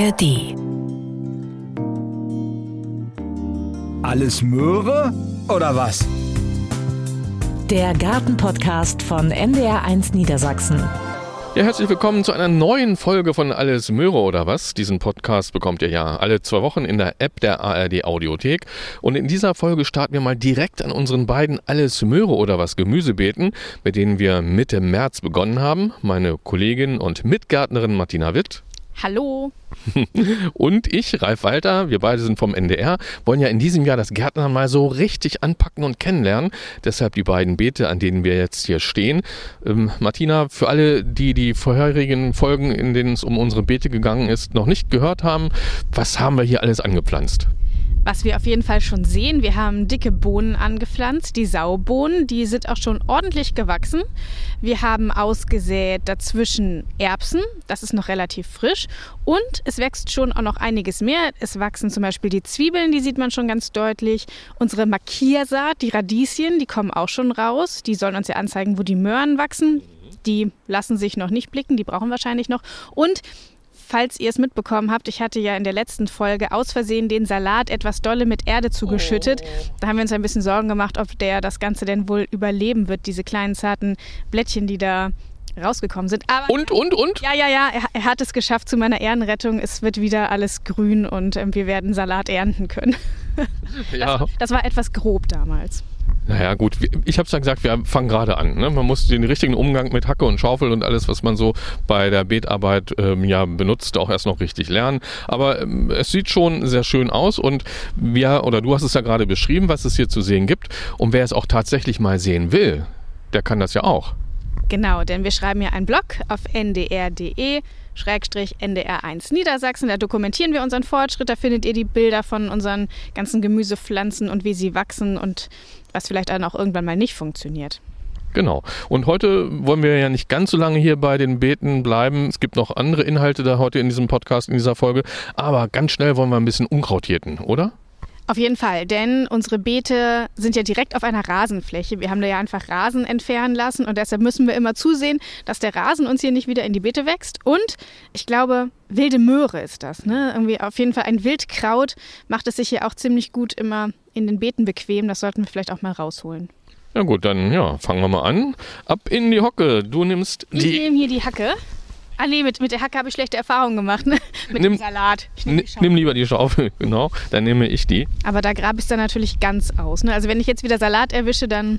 ARD. Alles Möhre oder was? Der Gartenpodcast von NDR1 Niedersachsen. Ja, herzlich willkommen zu einer neuen Folge von Alles Möhre oder was. Diesen Podcast bekommt ihr ja alle zwei Wochen in der App der ARD Audiothek. Und in dieser Folge starten wir mal direkt an unseren beiden Alles Möhre oder was Gemüsebeeten, mit denen wir Mitte März begonnen haben. Meine Kollegin und Mitgärtnerin Martina Witt. Hallo. Und ich, Ralf Walter, wir beide sind vom NDR, wollen ja in diesem Jahr das Gärtnern mal so richtig anpacken und kennenlernen. Deshalb die beiden Beete, an denen wir jetzt hier stehen. Ähm, Martina, für alle, die die vorherigen Folgen, in denen es um unsere Beete gegangen ist, noch nicht gehört haben, was haben wir hier alles angepflanzt? Was wir auf jeden Fall schon sehen, wir haben dicke Bohnen angepflanzt, die Saubohnen, die sind auch schon ordentlich gewachsen. Wir haben ausgesät dazwischen Erbsen, das ist noch relativ frisch. Und es wächst schon auch noch einiges mehr. Es wachsen zum Beispiel die Zwiebeln, die sieht man schon ganz deutlich. Unsere Markiersaat, die Radieschen, die kommen auch schon raus. Die sollen uns ja anzeigen, wo die Möhren wachsen. Die lassen sich noch nicht blicken, die brauchen wahrscheinlich noch. Und falls ihr es mitbekommen habt, ich hatte ja in der letzten Folge aus Versehen den Salat etwas dolle mit Erde zugeschüttet. Oh. Da haben wir uns ein bisschen Sorgen gemacht, ob der das Ganze denn wohl überleben wird, diese kleinen zarten Blättchen, die da rausgekommen sind. Aber und, und, und? Ja, ja, ja, er, er, hat es geschafft zu meiner Ehrenrettung. Es wird wieder alles grün und äh, wir werden Salat ernten können. Ja. Das, das war etwas grob damals. Naja, gut, ich habe es ja gesagt, wir fangen gerade an. Ne? Man muss den richtigen Umgang mit Hacke und Schaufel und alles, was man so bei der Beetarbeit ähm, ja benutzt, auch erst noch richtig lernen. Aber ähm, es sieht schon sehr schön aus und wir, oder du hast es ja gerade beschrieben, was es hier zu sehen gibt. Und wer es auch tatsächlich mal sehen will, der kann das ja auch. Genau, denn wir schreiben ja einen Blog auf ndr.de Schrägstrich NDR1 Niedersachsen. Da dokumentieren wir unseren Fortschritt. Da findet ihr die Bilder von unseren ganzen Gemüsepflanzen und wie sie wachsen und was vielleicht dann auch irgendwann mal nicht funktioniert. Genau. Und heute wollen wir ja nicht ganz so lange hier bei den Beeten bleiben. Es gibt noch andere Inhalte da heute in diesem Podcast, in dieser Folge. Aber ganz schnell wollen wir ein bisschen Unkraut jäten, oder? Auf jeden Fall, denn unsere Beete sind ja direkt auf einer Rasenfläche. Wir haben da ja einfach Rasen entfernen lassen und deshalb müssen wir immer zusehen, dass der Rasen uns hier nicht wieder in die Beete wächst. Und ich glaube, wilde Möhre ist das. Ne? Irgendwie auf jeden Fall ein Wildkraut macht es sich hier auch ziemlich gut immer in den Beeten bequem. Das sollten wir vielleicht auch mal rausholen. Ja gut, dann ja, fangen wir mal an. Ab in die Hocke. Du nimmst die. Ich nehme hier die Hacke. Ah nee, mit, mit der Hacke habe ich schlechte Erfahrungen gemacht. Ne? Mit nimm, dem Salat. Nehm, nimm lieber die Schaufel, genau. Dann nehme ich die. Aber da grabe ich es dann natürlich ganz aus. Ne? Also wenn ich jetzt wieder Salat erwische, dann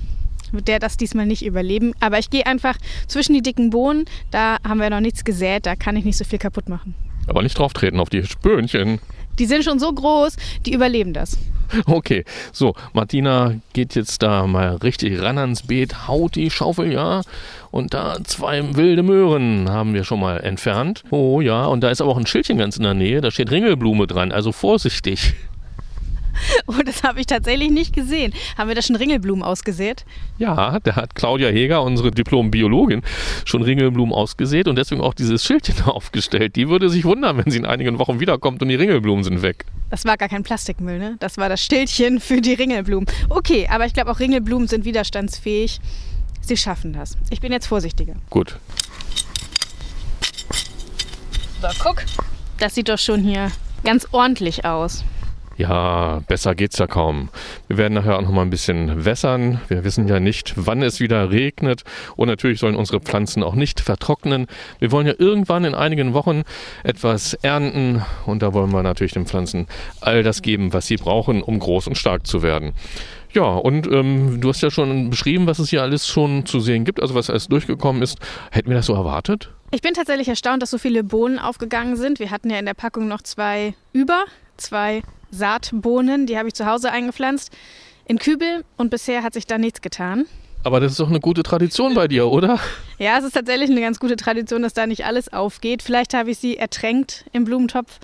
wird der das diesmal nicht überleben. Aber ich gehe einfach zwischen die dicken Bohnen. Da haben wir noch nichts gesät. Da kann ich nicht so viel kaputt machen. Aber nicht drauf treten auf die Spönchen. Die sind schon so groß, die überleben das. Okay, so, Martina geht jetzt da mal richtig ran ans Beet, haut die Schaufel, ja. Und da zwei wilde Möhren haben wir schon mal entfernt. Oh ja, und da ist aber auch ein Schildchen ganz in der Nähe, da steht Ringelblume dran, also vorsichtig. Oh, das habe ich tatsächlich nicht gesehen. Haben wir da schon Ringelblumen ausgesät? Ja, da hat Claudia Heger, unsere Diplom-Biologin, schon Ringelblumen ausgesät und deswegen auch dieses Schildchen aufgestellt. Die würde sich wundern, wenn sie in einigen Wochen wiederkommt und die Ringelblumen sind weg. Das war gar kein Plastikmüll, ne? Das war das Schildchen für die Ringelblumen. Okay, aber ich glaube auch Ringelblumen sind widerstandsfähig. Sie schaffen das. Ich bin jetzt vorsichtiger. Gut. So, guck. Das sieht doch schon hier ganz ordentlich aus. Ja, besser geht's ja kaum. Wir werden nachher auch noch mal ein bisschen wässern. Wir wissen ja nicht, wann es wieder regnet. Und natürlich sollen unsere Pflanzen auch nicht vertrocknen. Wir wollen ja irgendwann in einigen Wochen etwas ernten. Und da wollen wir natürlich den Pflanzen all das geben, was sie brauchen, um groß und stark zu werden. Ja, und ähm, du hast ja schon beschrieben, was es hier alles schon zu sehen gibt, also was alles durchgekommen ist. Hätten wir das so erwartet? Ich bin tatsächlich erstaunt, dass so viele Bohnen aufgegangen sind. Wir hatten ja in der Packung noch zwei über, zwei Saatbohnen, die habe ich zu Hause eingepflanzt, in Kübel und bisher hat sich da nichts getan. Aber das ist doch eine gute Tradition bei dir, oder? Ja, es ist tatsächlich eine ganz gute Tradition, dass da nicht alles aufgeht. Vielleicht habe ich sie ertränkt im Blumentopf.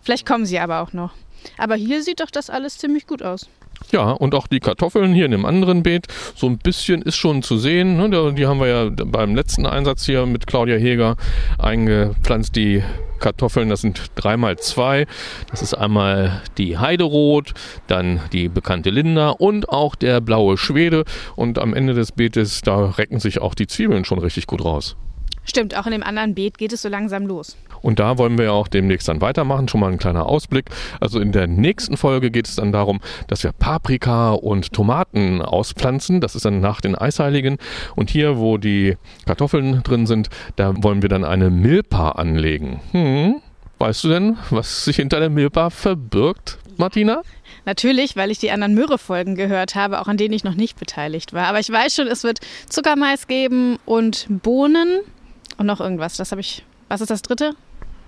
Vielleicht kommen sie aber auch noch. Aber hier sieht doch das alles ziemlich gut aus. Ja, und auch die Kartoffeln hier in dem anderen Beet, so ein bisschen ist schon zu sehen. Ne? Die haben wir ja beim letzten Einsatz hier mit Claudia Heger eingepflanzt, die Kartoffeln, das sind dreimal zwei. Das ist einmal die Heiderot, dann die bekannte Linda und auch der blaue Schwede. Und am Ende des Beetes, da recken sich auch die Zwiebeln schon richtig gut raus. Stimmt, auch in dem anderen Beet geht es so langsam los. Und da wollen wir ja auch demnächst dann weitermachen. Schon mal ein kleiner Ausblick. Also in der nächsten Folge geht es dann darum, dass wir Paprika und Tomaten auspflanzen. Das ist dann nach den Eisheiligen. Und hier, wo die Kartoffeln drin sind, da wollen wir dann eine Milpa anlegen. Hm, weißt du denn, was sich hinter der Milpa verbirgt, Martina? Natürlich, weil ich die anderen Möhre-Folgen gehört habe, auch an denen ich noch nicht beteiligt war. Aber ich weiß schon, es wird Zuckermais geben und Bohnen und noch irgendwas. Das habe ich. Was ist das dritte?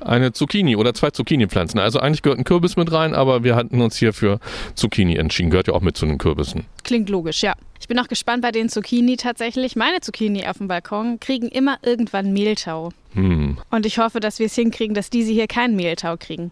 Eine Zucchini oder zwei Zucchini-Pflanzen. Also eigentlich gehört ein Kürbis mit rein, aber wir hatten uns hier für Zucchini entschieden. Gehört ja auch mit zu den Kürbissen. Klingt logisch, ja. Ich bin auch gespannt bei den Zucchini tatsächlich. Meine Zucchini auf dem Balkon kriegen immer irgendwann Mehltau. Hm. Und ich hoffe, dass wir es hinkriegen, dass diese hier keinen Mehltau kriegen.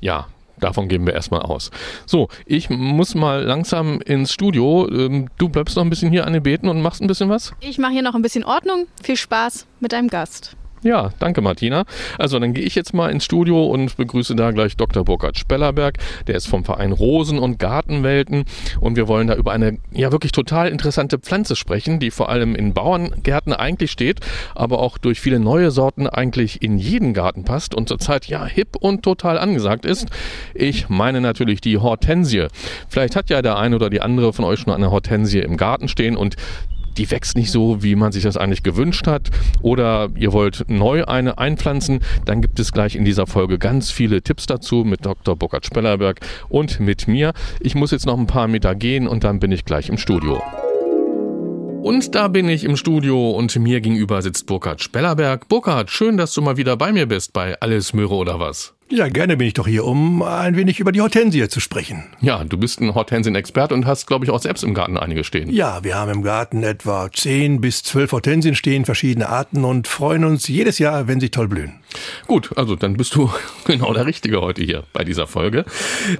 Ja, Davon gehen wir erstmal aus. So, ich muss mal langsam ins Studio. Ähm, Du bleibst noch ein bisschen hier an den Beeten und machst ein bisschen was? Ich mache hier noch ein bisschen Ordnung. Viel Spaß mit deinem Gast. Ja, danke Martina. Also dann gehe ich jetzt mal ins Studio und begrüße da gleich Dr. Burkhard Spellerberg. Der ist vom Verein Rosen- und Gartenwelten und wir wollen da über eine ja wirklich total interessante Pflanze sprechen, die vor allem in Bauerngärten eigentlich steht, aber auch durch viele neue Sorten eigentlich in jeden Garten passt und zurzeit ja hip und total angesagt ist. Ich meine natürlich die Hortensie. Vielleicht hat ja der eine oder die andere von euch schon eine Hortensie im Garten stehen und die wächst nicht so, wie man sich das eigentlich gewünscht hat, oder ihr wollt neu eine einpflanzen, dann gibt es gleich in dieser Folge ganz viele Tipps dazu mit Dr. Burkhard Spellerberg und mit mir. Ich muss jetzt noch ein paar Meter gehen und dann bin ich gleich im Studio. Und da bin ich im Studio und mir gegenüber sitzt Burkhard Spellerberg. Burkhard, schön, dass du mal wieder bei mir bist bei Alles Möhre oder was. Ja, gerne bin ich doch hier, um ein wenig über die Hortensie zu sprechen. Ja, du bist ein Hortensien-Expert und hast, glaube ich, auch selbst im Garten einige stehen. Ja, wir haben im Garten etwa 10 bis 12 Hortensien stehen, verschiedene Arten und freuen uns jedes Jahr, wenn sie toll blühen. Gut, also dann bist du genau der Richtige heute hier bei dieser Folge.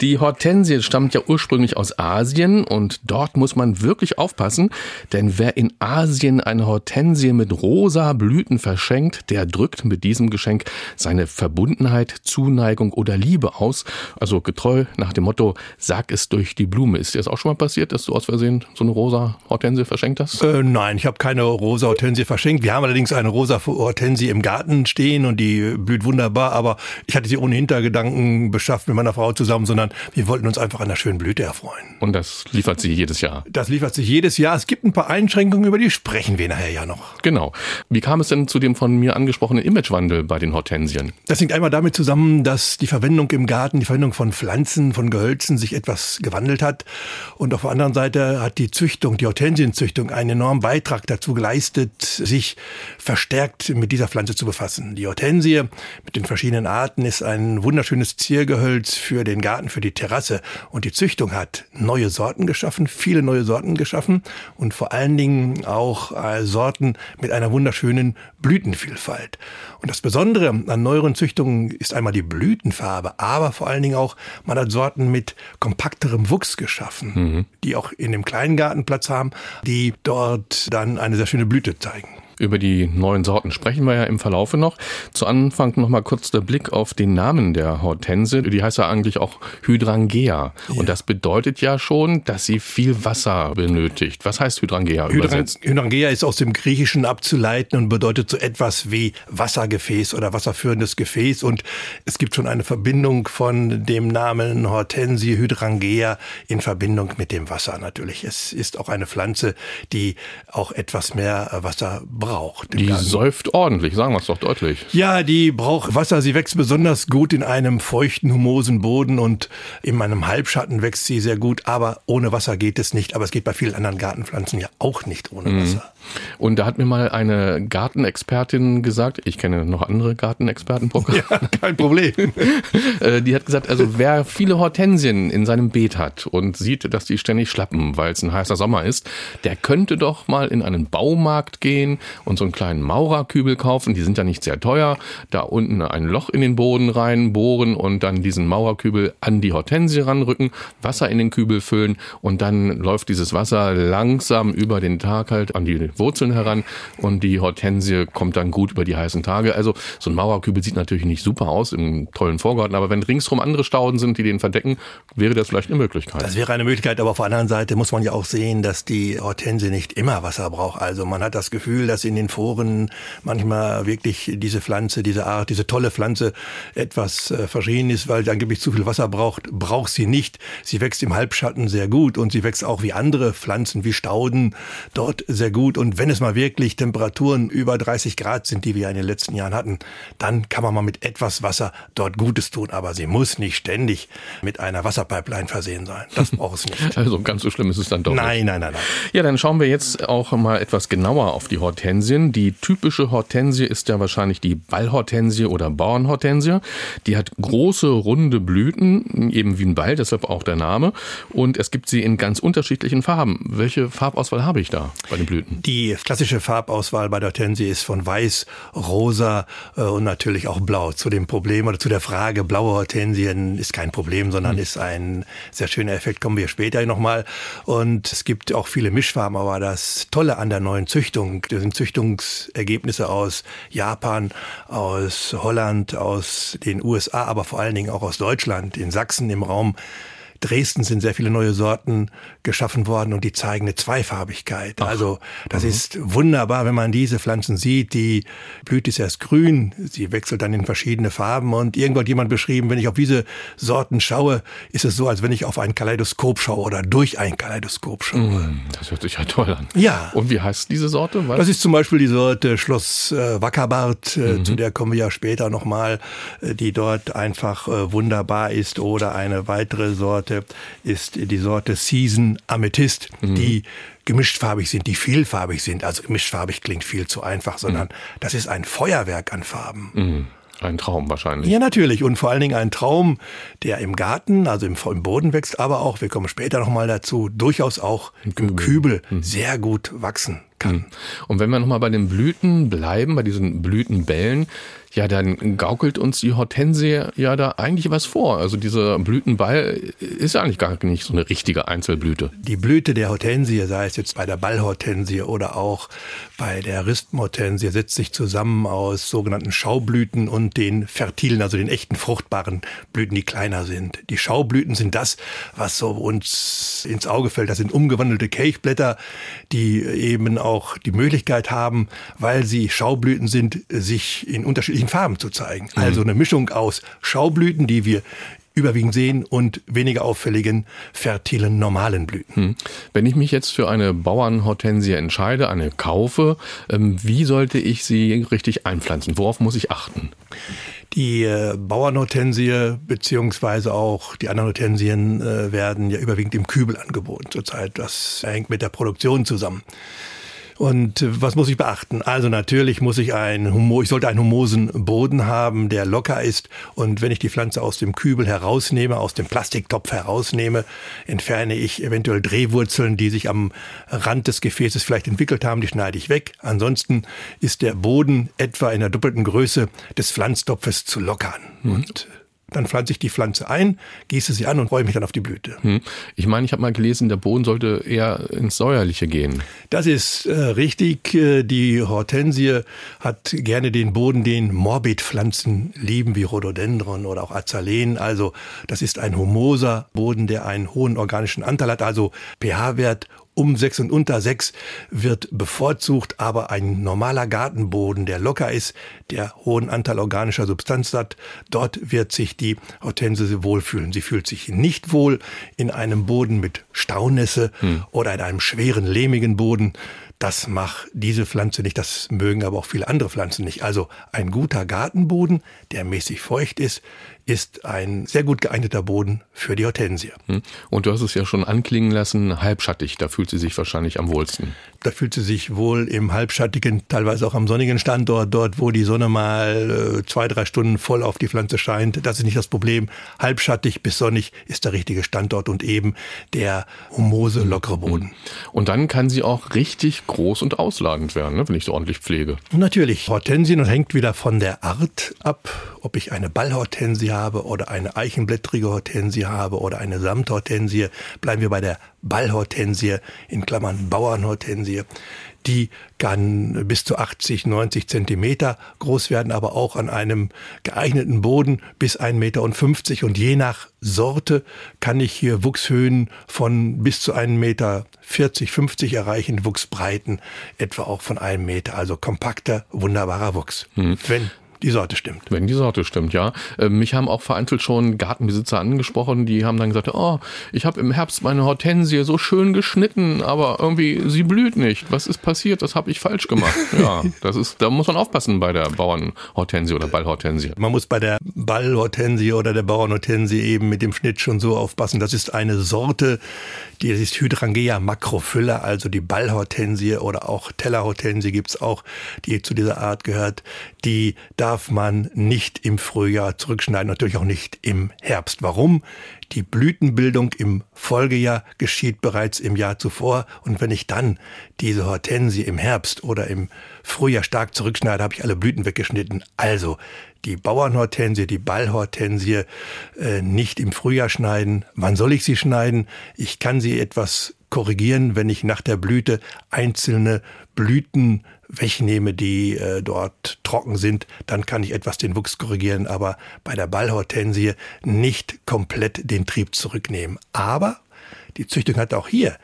Die Hortensie stammt ja ursprünglich aus Asien und dort muss man wirklich aufpassen, denn wer in Asien eine Hortensie mit rosa Blüten verschenkt, der drückt mit diesem Geschenk seine Verbundenheit, Zuneigung oder Liebe aus. Also getreu nach dem Motto, sag es durch die Blume. Ist dir das auch schon mal passiert, dass du aus Versehen so eine rosa Hortensie verschenkt hast? Äh, nein, ich habe keine rosa Hortensie verschenkt. Wir haben allerdings eine rosa Hortensie im Garten stehen und die blüht wunderbar, aber ich hatte sie ohne Hintergedanken beschafft mit meiner Frau zusammen, sondern wir wollten uns einfach an der schönen Blüte erfreuen. Und das liefert sie jedes Jahr. Das liefert sich jedes Jahr. Es gibt ein paar Einschränkungen, über die sprechen wir nachher ja noch. Genau. Wie kam es denn zu dem von mir angesprochenen Imagewandel bei den Hortensien? Das hängt einmal damit zusammen, dass die Verwendung im Garten, die Verwendung von Pflanzen, von Gehölzen sich etwas gewandelt hat. Und auf der anderen Seite hat die Züchtung, die Hortensienzüchtung einen enormen Beitrag dazu geleistet, sich verstärkt mit dieser Pflanze zu befassen. Die Hortensie mit den verschiedenen Arten ist ein wunderschönes Ziergehölz für den Garten, für die Terrasse. Und die Züchtung hat neue Sorten geschaffen, viele neue Sorten geschaffen und vor allen Dingen auch äh, Sorten mit einer wunderschönen Blütenvielfalt. Und das Besondere an neueren Züchtungen ist einmal die Blütenfarbe, aber vor allen Dingen auch, man hat Sorten mit kompakterem Wuchs geschaffen, mhm. die auch in dem kleinen Garten Platz haben, die dort dann eine sehr schöne Blüte zeigen. Über die neuen Sorten sprechen wir ja im Verlaufe noch. Zu Anfang noch mal kurz der Blick auf den Namen der Hortense. Die heißt ja eigentlich auch Hydrangea. Ja. Und das bedeutet ja schon, dass sie viel Wasser benötigt. Was heißt Hydrangea Hydrang übersetzt? Hydrangea ist aus dem Griechischen abzuleiten und bedeutet so etwas wie Wassergefäß oder wasserführendes Gefäß. Und es gibt schon eine Verbindung von dem Namen Hortensie Hydrangea in Verbindung mit dem Wasser natürlich. Es ist auch eine Pflanze, die auch etwas mehr Wasser braucht braucht. Die Garten. säuft ordentlich, sagen wir es doch deutlich. Ja, die braucht Wasser. Sie wächst besonders gut in einem feuchten, humosen Boden und in einem Halbschatten wächst sie sehr gut. Aber ohne Wasser geht es nicht. Aber es geht bei vielen anderen Gartenpflanzen ja auch nicht ohne mhm. Wasser. Und da hat mir mal eine Gartenexpertin gesagt, ich kenne noch andere Gartenexperten, Ja, kein Problem. Äh, die hat gesagt, also wer viele Hortensien in seinem Beet hat und sieht, dass die ständig schlappen, weil es ein heißer Sommer ist, der könnte doch mal in einen Baumarkt gehen und so einen kleinen Maurerkübel kaufen. Die sind ja nicht sehr teuer. Da unten ein Loch in den Boden rein bohren und dann diesen Maurerkübel an die Hortensie ranrücken, Wasser in den Kübel füllen und dann läuft dieses Wasser langsam über den Tag halt an die Wurzeln heran und die Hortensie kommt dann gut über die heißen Tage. Also so ein Mauerkübel sieht natürlich nicht super aus im tollen Vorgarten, aber wenn ringsrum andere Stauden sind, die den verdecken, wäre das vielleicht eine Möglichkeit. Das wäre eine Möglichkeit, aber auf der anderen Seite muss man ja auch sehen, dass die Hortensie nicht immer Wasser braucht. Also man hat das Gefühl, dass in den Foren manchmal wirklich diese Pflanze, diese Art, diese tolle Pflanze etwas äh, verschrien ist, weil sie angeblich zu viel Wasser braucht, braucht sie nicht. Sie wächst im Halbschatten sehr gut und sie wächst auch wie andere Pflanzen, wie Stauden dort sehr gut. Und wenn es mal wirklich Temperaturen über 30 Grad sind, die wir in den letzten Jahren hatten, dann kann man mal mit etwas Wasser dort Gutes tun. Aber sie muss nicht ständig mit einer Wasserpipeline versehen sein. Das braucht es nicht. Also ganz so schlimm ist es dann doch nein, nicht. Nein, nein, nein, nein. Ja, dann schauen wir jetzt auch mal etwas genauer auf die Hortensien. Die typische Hortensie ist ja wahrscheinlich die Ballhortensie oder Bauernhortensie. Die hat große, runde Blüten, eben wie ein Ball, deshalb auch der Name. Und es gibt sie in ganz unterschiedlichen Farben. Welche Farbauswahl habe ich da bei den Blüten? Die klassische Farbauswahl bei der Hortensie ist von weiß, rosa äh, und natürlich auch blau. Zu dem Problem oder zu der Frage, blaue Hortensien ist kein Problem, sondern hm. ist ein sehr schöner Effekt, kommen wir später nochmal. Und es gibt auch viele Mischfarben, aber das Tolle an der neuen Züchtung, das sind Züchtungsergebnisse aus Japan, aus Holland, aus den USA, aber vor allen Dingen auch aus Deutschland, in Sachsen im Raum Dresden sind sehr viele neue Sorten geschaffen worden und die zeigen eine Zweifarbigkeit. Ach. Also das mhm. ist wunderbar, wenn man diese Pflanzen sieht. Die Blüte ist erst grün, sie wechselt dann in verschiedene Farben und irgendwo hat jemand beschrieben, wenn ich auf diese Sorten schaue, ist es so, als wenn ich auf ein Kaleidoskop schaue oder durch ein Kaleidoskop schaue. Mhm, das hört sich ja toll an. Ja. Und wie heißt diese Sorte? Weißt das ist zum Beispiel die Sorte Schloss äh, Wackerbart, äh, mhm. zu der kommen wir ja später nochmal, äh, die dort einfach äh, wunderbar ist oder eine weitere Sorte Sorte ist die Sorte Season Amethyst, mhm. die gemischtfarbig sind, die vielfarbig sind. Also gemischtfarbig klingt viel zu einfach, sondern mhm. das ist ein Feuerwerk an Farben. Mhm. Ein Traum wahrscheinlich. Ja, natürlich. Und vor allen Dingen ein Traum, der im Garten, also im, im Boden wächst, aber auch, wir kommen später nochmal dazu, durchaus auch im Kübel, Kübel mhm. sehr gut wachsen kann. Mhm. Und wenn wir nochmal bei den Blüten bleiben, bei diesen Blütenbällen, ja, dann gaukelt uns die Hortensie ja da eigentlich was vor. Also dieser Blütenball ist ja eigentlich gar nicht so eine richtige Einzelblüte. Die Blüte der Hortensie, sei es jetzt bei der Ballhortensie oder auch bei der Rispenhortensie, setzt sich zusammen aus sogenannten Schaublüten und den fertilen, also den echten fruchtbaren Blüten, die kleiner sind. Die Schaublüten sind das, was so uns ins Auge fällt. Das sind umgewandelte Kelchblätter, die eben auch die Möglichkeit haben, weil sie Schaublüten sind, sich in unterschiedlichen unterschiedlichen Farben zu zeigen. Mhm. Also eine Mischung aus Schaublüten, die wir überwiegend sehen und weniger auffälligen, fertilen, normalen Blüten. Hm. Wenn ich mich jetzt für eine Bauernhortensie entscheide, eine kaufe, ähm, wie sollte ich sie richtig einpflanzen? Worauf muss ich achten? Die äh, Bauernhortensie beziehungsweise auch die anderen Hortensien äh, werden ja überwiegend im Kübel angeboten zurzeit. Das hängt mit der Produktion zusammen. Und äh, was muss ich beachten? Also natürlich muss ich ein Humor, ich sollte einen humosen Boden haben, der locker ist. Und wenn ich die Pflanze aus dem Kübel herausnehme, aus dem Plastiktopf herausnehme, entferne ich eventuell Drehwurzeln, die sich am Rand des Gefäßes vielleicht entwickelt haben, die schneide ich weg. Ansonsten ist der Boden etwa in der doppelten Größe des Pflanztopfes zu lockern. Mhm. Und dann pflanze ich die Pflanze ein, gieße sie an und freue mich dann auf die Blüte. Hm. Ich meine, ich habe mal gelesen, der Boden sollte eher ins Säuerliche gehen. Das ist äh, richtig. Äh, die Hortensie hat gerne den Boden, den Morbidpflanzen lieben, wie Rhododendron oder auch Azaleen. Also das ist ein humoser Boden, der einen hohen organischen Anteil hat, also pH-Wert um sechs und unter sechs wird bevorzugt, aber ein normaler Gartenboden, der locker ist, der hohen Anteil organischer Substanz hat, dort wird sich die Hortense wohlfühlen. Sie fühlt sich nicht wohl in einem Boden mit Staunässe hm. oder in einem schweren, lehmigen Boden. Das macht diese Pflanze nicht, das mögen aber auch viele andere Pflanzen nicht. Also ein guter Gartenboden, der mäßig feucht ist, ist ein sehr gut geeigneter Boden für die Hortensie. Hm. Und du hast es ja schon anklingen lassen, halbschattig, da fühlt sie sich wahrscheinlich am wohlsten. Da fühlt sie sich wohl im halbschattigen, teilweise auch am sonnigen Standort, dort wo die Sonne mal äh, zwei, drei Stunden voll auf die Pflanze scheint. Das ist nicht das Problem. Halbschattig bis sonnig ist der richtige Standort und eben der humose, hm. lockere Boden. Hm. Und dann kann sie auch richtig groß und ausladend werden, ne, wenn ich sie ordentlich pflege. Natürlich. Hortensien hängt wieder von der Art ab, ob ich eine Ballhortensie habe oder eine eichenblättrige Hortensie habe oder eine Samthortensie, bleiben wir bei der Ballhortensie, in Klammern Bauernhortensie. Die kann bis zu 80, 90 Zentimeter groß werden, aber auch an einem geeigneten Boden bis 1,50 Meter. Und je nach Sorte kann ich hier Wuchshöhen von bis zu 1,40 Meter 50 erreichen, Wuchsbreiten etwa auch von einem Meter. Also kompakter, wunderbarer Wuchs. Hm. Wenn die Sorte stimmt. Wenn die Sorte stimmt, ja. Äh, mich haben auch vereinzelt schon Gartenbesitzer angesprochen, die haben dann gesagt, oh, ich habe im Herbst meine Hortensie so schön geschnitten, aber irgendwie sie blüht nicht. Was ist passiert? Das habe ich falsch gemacht. Ja, das ist, da muss man aufpassen bei der Bauernhortensie oder Ballhortensie. Man muss bei der Ballhortensie oder der Bauernhortensie eben mit dem Schnitt schon so aufpassen. Das ist eine Sorte, die ist Hydrangea macrophylla, also die Ballhortensie oder auch Tellerhortensie gibt's auch, die zu dieser Art gehört. Die darf man nicht im Frühjahr zurückschneiden, natürlich auch nicht im Herbst. Warum? Die Blütenbildung im Folgejahr geschieht bereits im Jahr zuvor. Und wenn ich dann diese Hortensie im Herbst oder im Frühjahr stark zurückschneide, habe ich alle Blüten weggeschnitten. Also die Bauernhortensie, die Ballhortensie äh, nicht im Frühjahr schneiden. Wann soll ich sie schneiden? Ich kann sie etwas korrigieren, wenn ich nach der Blüte einzelne Blüten wegnehme, die äh, dort trocken sind, dann kann ich etwas den Wuchs korrigieren, aber bei der Ballhortensie nicht komplett den Trieb zurücknehmen. Aber die Züchtung hat auch hier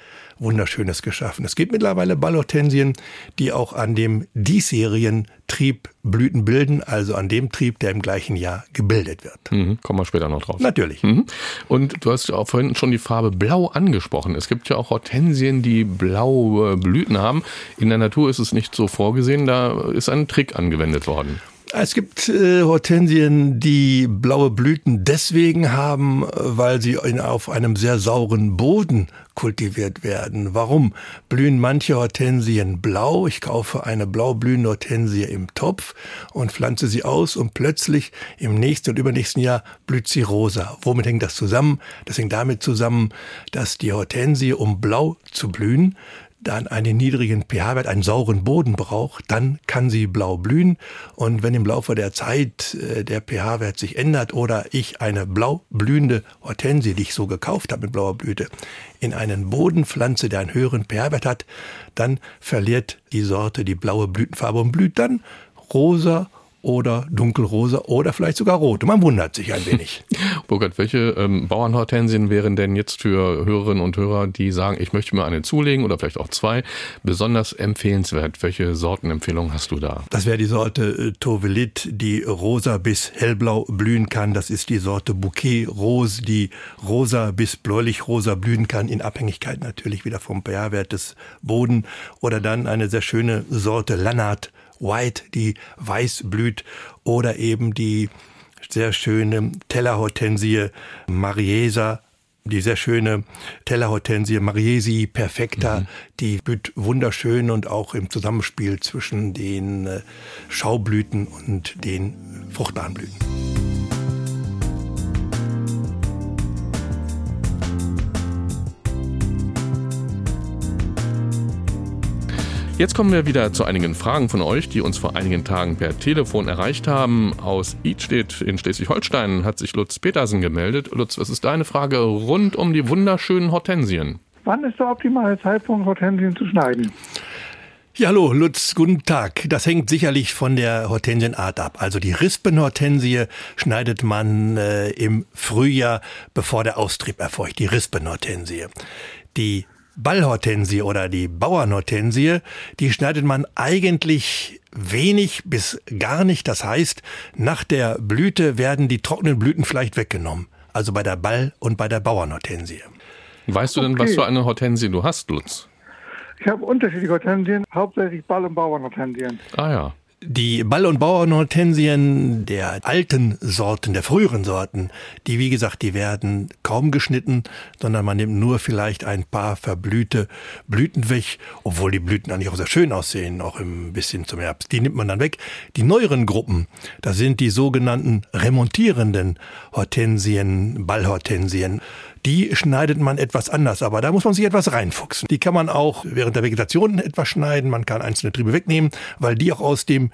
Wunderschönes geschaffen. Es gibt mittlerweile Ballhortensien, die auch an dem diesjährigen Trieb Blüten bilden, also an dem Trieb, der im gleichen Jahr gebildet wird. Mhm, kommen wir später noch drauf. Natürlich. Mhm. Und du hast ja auch vorhin schon die Farbe Blau angesprochen. Es gibt ja auch Hortensien, die blaue Blüten haben. In der Natur ist es nicht so vorgesehen, da ist ein Trick angewendet worden. Es gibt äh, Hortensien, die blaue Blüten deswegen haben, weil sie in, auf einem sehr sauren Boden kultiviert werden. Warum blühen manche Hortensien blau? Ich kaufe eine blau blühende Hortensie im Topf und pflanze sie aus und plötzlich im nächsten und übernächsten Jahr blüht sie rosa. Womit hängt das zusammen? Das hängt damit zusammen, dass die Hortensie, um blau zu blühen, dann einen niedrigen pH-Wert, einen sauren Boden braucht, dann kann sie blau blühen. Und wenn im Laufe der Zeit äh, der pH-Wert sich ändert oder ich eine blau blühende Hortensie, die ich so gekauft habe mit blauer Blüte, in einen Boden pflanze, der einen höheren pH-Wert hat, dann verliert die Sorte die blaue Blütenfarbe und blüht dann rosa oder dunkelrosa oder vielleicht sogar rot. Und man wundert sich ein wenig. Burkhard, welche ähm, Bauernhortensien wären denn jetzt für Hörerinnen und Hörer, die sagen, ich möchte mir eine zulegen oder vielleicht auch zwei, besonders empfehlenswert? Welche Sortenempfehlung hast du da? Das wäre die Sorte äh, Tovelit, die rosa bis hellblau blühen kann. Das ist die Sorte Bouquet Rose, die rosa bis bläulich-rosa blühen kann, in Abhängigkeit natürlich wieder vom pH-Wert des Boden. Oder dann eine sehr schöne Sorte Lannart White, die weiß blüht, oder eben die sehr schöne Tellerhortensie Mariesa, die sehr schöne Tellerhortensie Mariesi perfecta, mhm. die blüht wunderschön und auch im Zusammenspiel zwischen den äh, Schaublüten und den fruchtbaren Blüten. Jetzt kommen wir wieder zu einigen Fragen von euch, die uns vor einigen Tagen per Telefon erreicht haben. Aus Idstedt in Schleswig-Holstein hat sich Lutz Petersen gemeldet. Lutz, was ist deine Frage rund um die wunderschönen Hortensien? Wann ist der optimale Zeitpunkt, Hortensien zu schneiden? Ja, hallo, Lutz, guten Tag. Das hängt sicherlich von der Hortensienart ab. Also die Rispenhortensie schneidet man äh, im Frühjahr, bevor der Austrieb erfolgt, die Rispenhortensie. Die Ballhortensie oder die Bauernhortensie, die schneidet man eigentlich wenig bis gar nicht. Das heißt, nach der Blüte werden die trockenen Blüten vielleicht weggenommen. Also bei der Ball- und bei der Bauernhortensie. Weißt du denn, okay. was für eine Hortensie du hast, Lutz? Ich habe unterschiedliche Hortensien, hauptsächlich Ball- und Bauernhortensien. Ah ja. Die Ball- und Bauernhortensien der alten Sorten, der früheren Sorten, die wie gesagt, die werden kaum geschnitten, sondern man nimmt nur vielleicht ein paar verblühte Blüten weg, obwohl die Blüten eigentlich auch sehr schön aussehen, auch ein bisschen zum Herbst. Die nimmt man dann weg. Die neueren Gruppen, das sind die sogenannten remontierenden Hortensien, Ballhortensien. Die schneidet man etwas anders, aber da muss man sich etwas reinfuchsen. Die kann man auch während der Vegetation etwas schneiden, man kann einzelne Triebe wegnehmen, weil die auch aus dem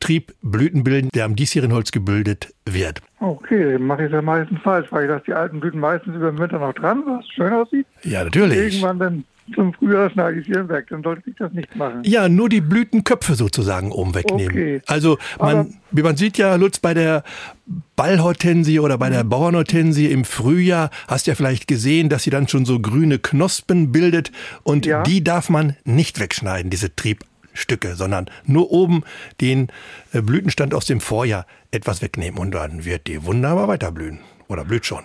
Trieb Blüten bilden, der am diesjährigen Holz gebildet wird. Okay, dann mache ich das meistens falsch, weil ich lasse die alten Blüten meistens über den Winter noch dran, was schön aussieht. Ja, natürlich. Irgendwann dann zum Frühjahr schneide ich sie weg, dann sollte ich das nicht machen. Ja, nur die Blütenköpfe sozusagen oben wegnehmen. Okay. Also man, wie man sieht ja, Lutz, bei der Ballhortensie oder bei der Bauernhortensie im Frühjahr hast du ja vielleicht gesehen, dass sie dann schon so grüne Knospen bildet und Ja. die darf man nicht wegschneiden, diese Triebstücke, sondern nur oben den äh, Blütenstand aus dem Vorjahr etwas wegnehmen und dann wird die wunderbar weiterblühen oder blüht schon.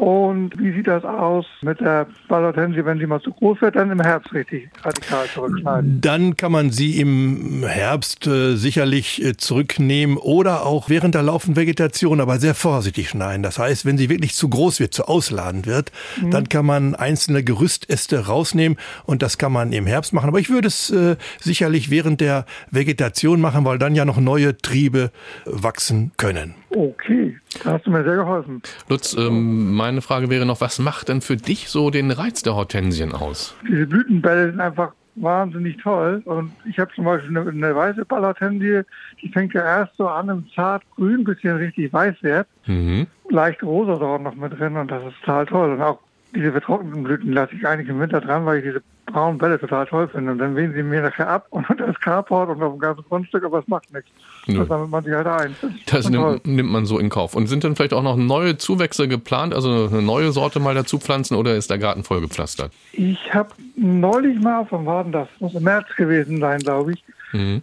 Und wie sieht das aus mit der Ballhortensie, wenn sie mal zu groß wird, dann im Herbst richtig radikal zurückschneiden? Dann kann man sie im Herbst äh, sicherlich äh, zurücknehmen oder auch während der laufenden Vegetation, aber sehr vorsichtig schneiden. Das heißt, wenn sie wirklich zu groß wird, zu ausladend wird, dann kann man einzelne Gerüstäste rausnehmen und das kann man im Herbst machen. Aber ich würde es äh, sicherlich während der Vegetation machen, weil dann ja noch neue Triebe wachsen können. Okay, da hast du mir sehr geholfen. Lutz, ähm, meine Frage wäre noch, was macht denn für dich so den Reiz der Hortensien aus? Diese Blütenbälle sind einfach wahnsinnig toll. Und ich habe zum Beispiel eine, eine weiße Ballhortensie, die fängt ja erst so an im zartgrün, bis sie richtig weiß wird. Mhm. Leicht rosa auch noch mit drin und das ist total toll. Und auch diese vertrockneten Blüten lasse ich eigentlich im Winter dran, weil ich diese braunen Bälle total toll finde. Und dann wehen sie mir nachher ab und das Carport und auf dem ganzen Grundstück, aber es macht nichts. Nö. Das sammelt man sich halt ein. Das, Das nimmt, nimmt man so in Kauf. Und sind dann vielleicht auch noch neue Zuwächse geplant, also eine neue Sorte mal dazu pflanzen oder ist der Garten voll gepflastert? Ich habe neulich mal, wann war denn das? Muss im März gewesen sein, glaube ich, Mhm.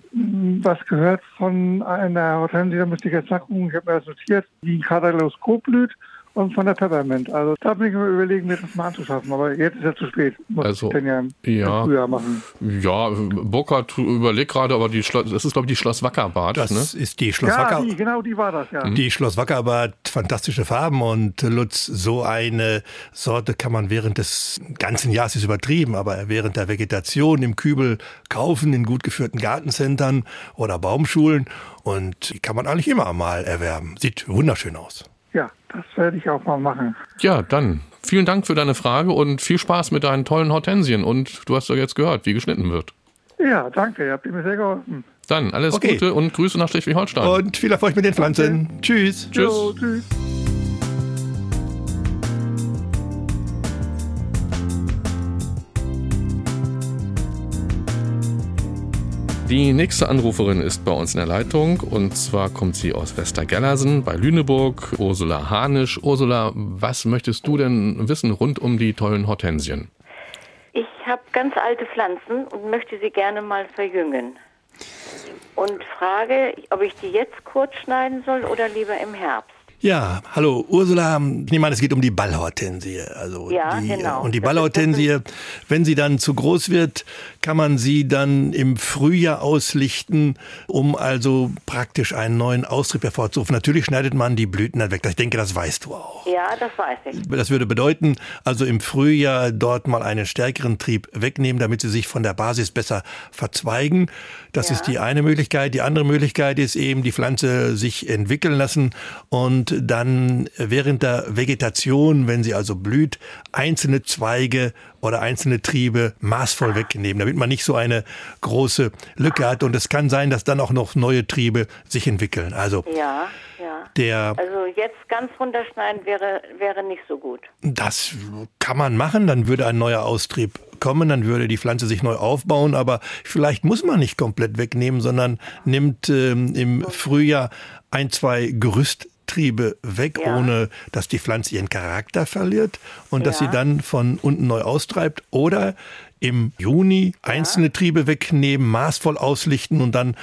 was gehört von einer Hortensie, da müsste ich jetzt nachgucken, ich habe mir das notiert, die ein Katalyskop blüht und von der Peppermint. Also da bin ich mir überlegen, mir das mal anzuschaffen, aber jetzt ist ja zu spät. Muss Also, ich dann ja, im ja. Frühjahr machen. Ja, Burkhardt überlegt gerade, aber die Schloss, das ist glaube ich die Schloss Wackerbad. Das ne? ist die Schloss Ja, Wacker. die, genau die war das, ja. Die Schloss Wackerbad, fantastische Farben und äh, Lutz, so eine Sorte kann man während des ganzen Jahres ist übertrieben, aber während der Vegetation im Kübel kaufen in gut geführten Gartencentern oder Baumschulen und die kann man eigentlich immer mal erwerben. Sieht wunderschön aus. Ja, das werde ich auch mal machen. Ja, dann vielen Dank für deine Frage und viel Spaß mit deinen tollen Hortensien. Und du hast ja jetzt gehört, wie geschnitten wird. Ja, danke, ihr habt mir sehr geholfen. Dann alles Okay. Gute und Grüße nach Schleswig-Holstein. Und viel Erfolg mit den Pflanzen. Tschüss. Tschüss. Jo, tschüss. Die nächste Anruferin ist bei uns in der Leitung und zwar kommt sie aus Westergellersen bei Lüneburg, Ursula Hanisch. Ursula, was möchtest du denn wissen rund um die tollen Hortensien? Ich habe ganz alte Pflanzen und möchte sie gerne mal verjüngen. Und frage, ob ich die jetzt kurz schneiden soll oder lieber im Herbst. Ja, hallo Ursula. Ich nehme an, es geht um die Ballhortensie. Also Ja, die, genau. Und die Ballhortensie, wenn sie dann zu groß wird, kann man sie dann im Frühjahr auslichten, um also praktisch einen neuen Austrieb hervorzurufen. Natürlich schneidet man die Blüten dann weg. Ich denke, das weißt du auch. Ja, das weiß ich. Das würde bedeuten, also im Frühjahr dort mal einen stärkeren Trieb wegnehmen, damit sie sich von der Basis besser verzweigen. Das Ja. ist die eine Möglichkeit. Die andere Möglichkeit ist eben, die Pflanze sich entwickeln lassen und dann während der Vegetation, wenn sie also blüht, einzelne Zweige oder einzelne Triebe maßvoll wegnehmen, damit man nicht so eine große Lücke hat. Und es kann sein, dass dann auch noch neue Triebe sich entwickeln. Also Ja, ja. der Also jetzt ganz runterschneiden wäre, wäre nicht so gut. Das kann man machen, dann würde ein neuer Austrieb kommen, dann würde die Pflanze sich neu aufbauen, aber vielleicht muss man nicht komplett wegnehmen, sondern nimmt ähm, im Frühjahr ein, zwei Gerüsttriebe weg, Ja. ohne dass die Pflanze ihren Charakter verliert und dass Ja. sie dann von unten neu austreibt oder im Juni einzelne Triebe wegnehmen, maßvoll auslichten und dann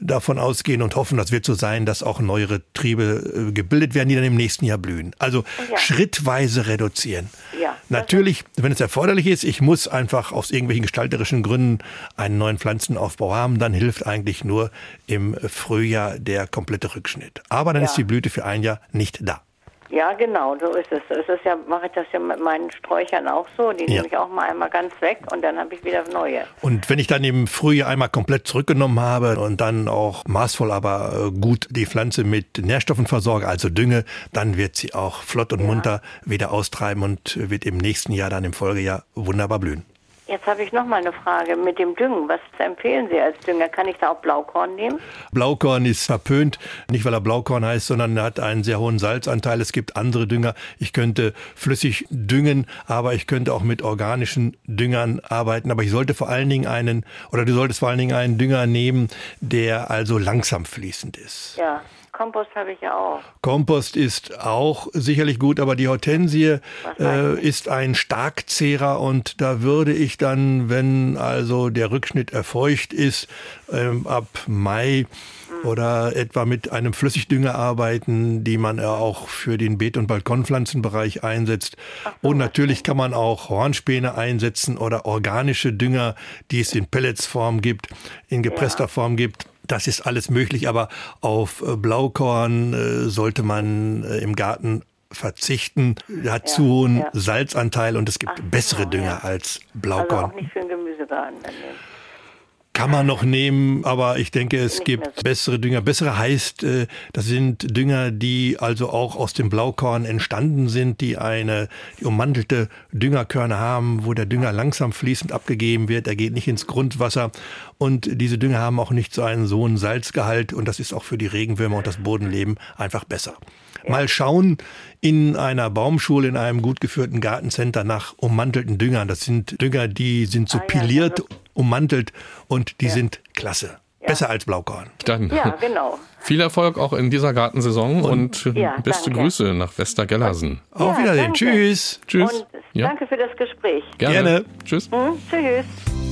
davon ausgehen und hoffen, das wird so sein, dass auch neuere Triebe äh, gebildet werden, die dann im nächsten Jahr blühen. Also Ja. schrittweise reduzieren. Ja. Natürlich, wenn es erforderlich ist, ich muss einfach aus irgendwelchen gestalterischen Gründen einen neuen Pflanzenaufbau haben, dann hilft eigentlich nur im Frühjahr der komplette Rückschnitt. Aber dann Ja. ist die Blüte für ein Jahr nicht da. Ja, genau, so ist es. Es ist ja, mache ich das ja mit meinen Sträuchern auch so. Die Ja. nehme ich auch mal einmal ganz weg und dann habe ich wieder neue. Und wenn ich dann im Frühjahr einmal komplett zurückgenommen habe und dann auch maßvoll, aber äh, gut die Pflanze mit Nährstoffen versorge, also Dünge, dann wird sie auch flott und munter wieder austreiben und wird im nächsten Jahr, dann im Folgejahr, wunderbar blühen. Jetzt habe ich noch mal eine Frage mit dem Düngen. Was empfehlen Sie als Dünger? Kann ich da auch Blaukorn nehmen? Blaukorn ist verpönt, nicht weil er Blaukorn heißt, sondern er hat einen sehr hohen Salzanteil. Es gibt andere Dünger. Ich könnte flüssig düngen, aber ich könnte auch mit organischen Düngern arbeiten. Aber ich sollte vor allen Dingen einen, oder du solltest vor allen Dingen einen Dünger nehmen, der also langsam fließend ist. Ja, Kompost habe ich ja auch. Kompost ist auch sicherlich gut, aber die Hortensie äh, ist ein Starkzehrer und da würde ich dann, wenn also der Rückschnitt erfeucht ist, ähm, ab Mai Hm. oder etwa mit einem Flüssigdünger arbeiten, die man ja auch für den Beet- und Balkonpflanzenbereich einsetzt. Und natürlich kann man auch Hornspäne einsetzen oder organische Dünger, die es in Pelletsform gibt, in gepresster Form gibt. Das ist alles möglich, aber auf äh, Blaukorn äh, sollte man äh, im Garten verzichten. Er hat zu hohen ja. Salzanteil und es gibt Ach, bessere ja. Dünger als Also Blaukorn. auch nicht für den Gemüsegarten. Dann nehmen. Kann man noch nehmen, aber ich denke, es Nicht gibt so. bessere Dünger. Bessere heißt, äh, das sind Dünger, die also auch aus dem Blaukorn entstanden sind, die eine die ummantelte Düngerkörner haben, wo der Dünger langsam fließend abgegeben wird. Er geht nicht ins Grundwasser und diese Dünger haben auch nicht so einen so hohen Salzgehalt und das ist auch für die Regenwürmer und das Bodenleben einfach besser. Mal schauen in einer Baumschule, in einem gut geführten Gartencenter nach ummantelten Düngern. Das sind Dünger, die sind so Ah ja, piliert, also- ummantelt und die sind klasse. Besser als Blaukorn. Dann Ja, genau. viel Erfolg auch in dieser Gartensaison und, Ja, beste danke. Grüße nach Westergellersen. Auf Ja, Wiedersehen. danke. Tschüss. Tschüss. Und Ja. danke für das Gespräch. Gerne. Gerne. Tschüss. Hm? Tschüss.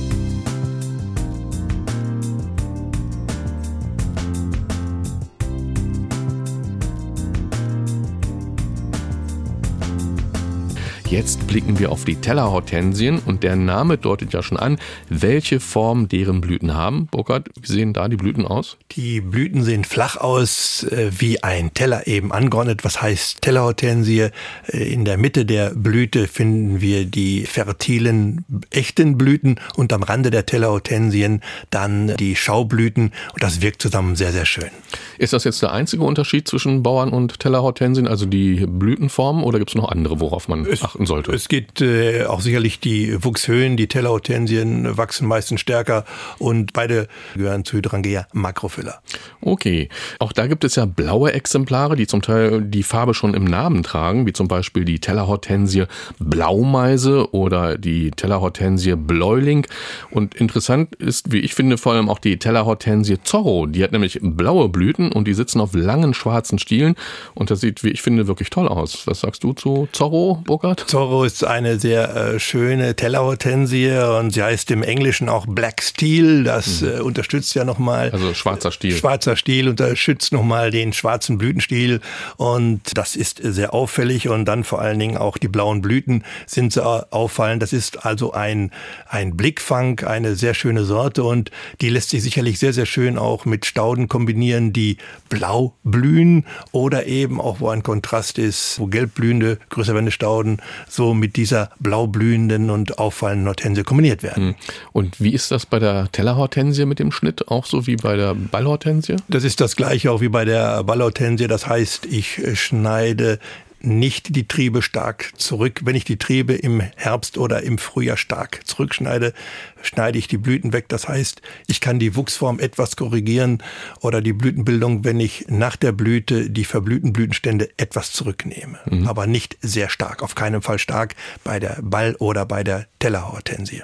Jetzt blicken wir auf die Tellerhortensien und der Name deutet ja schon an, welche Form deren Blüten haben. Burkhard, wie sehen da die Blüten aus? Die Blüten sehen flach aus, äh, wie ein Teller eben angeordnet. Was heißt Tellerhortensie? Äh, In der Mitte der Blüte finden wir die fertilen, echten Blüten und am Rande der Tellerhortensien dann die Schaublüten und das wirkt zusammen sehr, sehr schön. Ist das jetzt der einzige Unterschied zwischen Bauern und Tellerhortensien, also die Blütenformen, oder gibt es noch andere, worauf man achten sollte? Es gibt äh, auch sicherlich die Wuchshöhen, die Tellerhortensien wachsen meistens stärker und beide gehören zu Hydrangea Makrophylla. Okay, auch da gibt es ja blaue Exemplare, die zum Teil die Farbe schon im Namen tragen, wie zum Beispiel die Tellerhortensie Blaumeise oder die Tellerhortensie Bläuling. Und interessant ist, wie ich finde, vor allem auch die Tellerhortensie Zorro. Die hat nämlich blaue Blüten und die sitzen auf langen schwarzen Stielen und das sieht, wie ich finde, wirklich toll aus. Was sagst du zu Zorro, Burkhard? Zorro ist eine sehr äh, schöne Tellerhortensie und sie heißt im Englischen auch Black Steel. Das äh, unterstützt ja nochmal. Also schwarzer Stiel. Schwarzer Stiel unterstützt nochmal den schwarzen Blütenstiel und das ist sehr auffällig und dann vor allen Dingen auch die blauen Blüten sind sehr auffallend. Das ist also ein, ein Blickfang, eine sehr schöne Sorte und die lässt sich sicherlich sehr, sehr schön auch mit Stauden kombinieren, die blau blühen oder eben auch, wo ein Kontrast ist, wo gelb blühende, größer werdende Stauden so mit dieser blau blühenden und auffallenden Hortensie kombiniert werden. Und wie ist das bei der Tellerhortensie mit dem Schnitt? Auch so wie bei der Ballhortensie? Das ist das gleiche auch wie bei der Ballhortensie. Das heißt, ich schneide nicht die Triebe stark zurück. Wenn ich die Triebe im Herbst oder im Frühjahr stark zurückschneide, schneide ich die Blüten weg. Das heißt, ich kann die Wuchsform etwas korrigieren oder die Blütenbildung, wenn ich nach der Blüte die verblühten Blütenstände etwas zurücknehme. Aber nicht sehr stark, auf keinen Fall stark bei der Ball- oder bei der Tellerhortensie.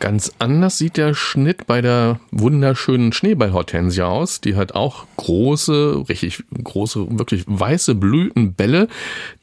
Ganz anders sieht der Schnitt bei der wunderschönen Schneeballhortensie aus. Die hat auch große, richtig große, wirklich weiße Blütenbälle.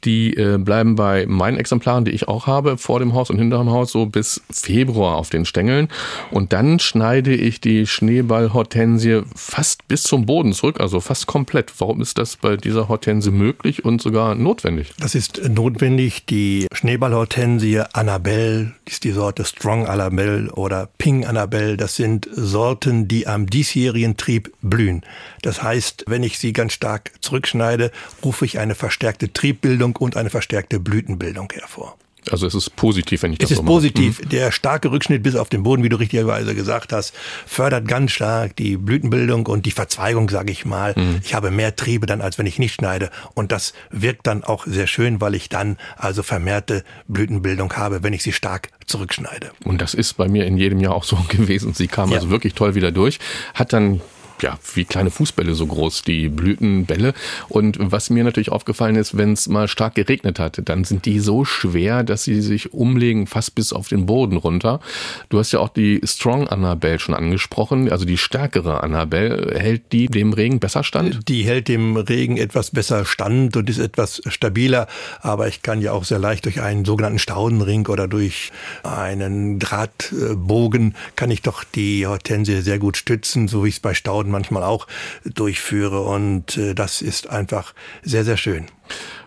Die äh, bleiben bei meinen Exemplaren, die ich auch habe, vor dem Haus und hinter dem Haus so bis Februar auf den Stängeln. Und dann schneide ich die Schneeballhortensie fast bis zum Boden zurück, also fast komplett. Warum ist das bei dieser Hortensie möglich und sogar notwendig? Das ist notwendig. Die Schneeballhortensie Annabelle ist die Sorte Strong Annabelle Oder Ping Annabelle, das sind Sorten, die am diesjährigen Trieb blühen. Das heißt, wenn ich sie ganz stark zurückschneide, rufe ich eine verstärkte Triebbildung und eine verstärkte Blütenbildung hervor. Also es ist positiv, wenn ich das es so mache. Es ist positiv. Mhm. Der starke Rückschnitt bis auf den Boden, wie du richtigerweise gesagt hast, fördert ganz stark die Blütenbildung und die Verzweigung, sage ich mal. Mhm. Ich habe mehr Triebe dann, als wenn ich nicht schneide. Und das wirkt dann auch sehr schön, weil ich dann also vermehrte Blütenbildung habe, wenn ich sie stark zurückschneide. Und das ist bei mir in jedem Jahr auch so gewesen. Sie kam ja. also wirklich toll wieder durch, hat dann ja, wie kleine Fußbälle so groß, die Blütenbälle. Und was mir natürlich aufgefallen ist, wenn es mal stark geregnet hat, dann sind die so schwer, dass sie sich umlegen fast bis auf den Boden runter. Du hast ja auch die Strong Annabelle schon angesprochen, also die stärkere Annabelle. Hält die dem Regen besser stand? Die hält dem Regen etwas besser stand und ist etwas stabiler. Aber ich kann ja auch sehr leicht durch einen sogenannten Staudenring oder durch einen Drahtbogen kann ich doch die Hortensie sehr gut stützen, so wie ich es bei Stauden Methoden manchmal auch durchführe. Und äh, das ist einfach sehr, sehr schön.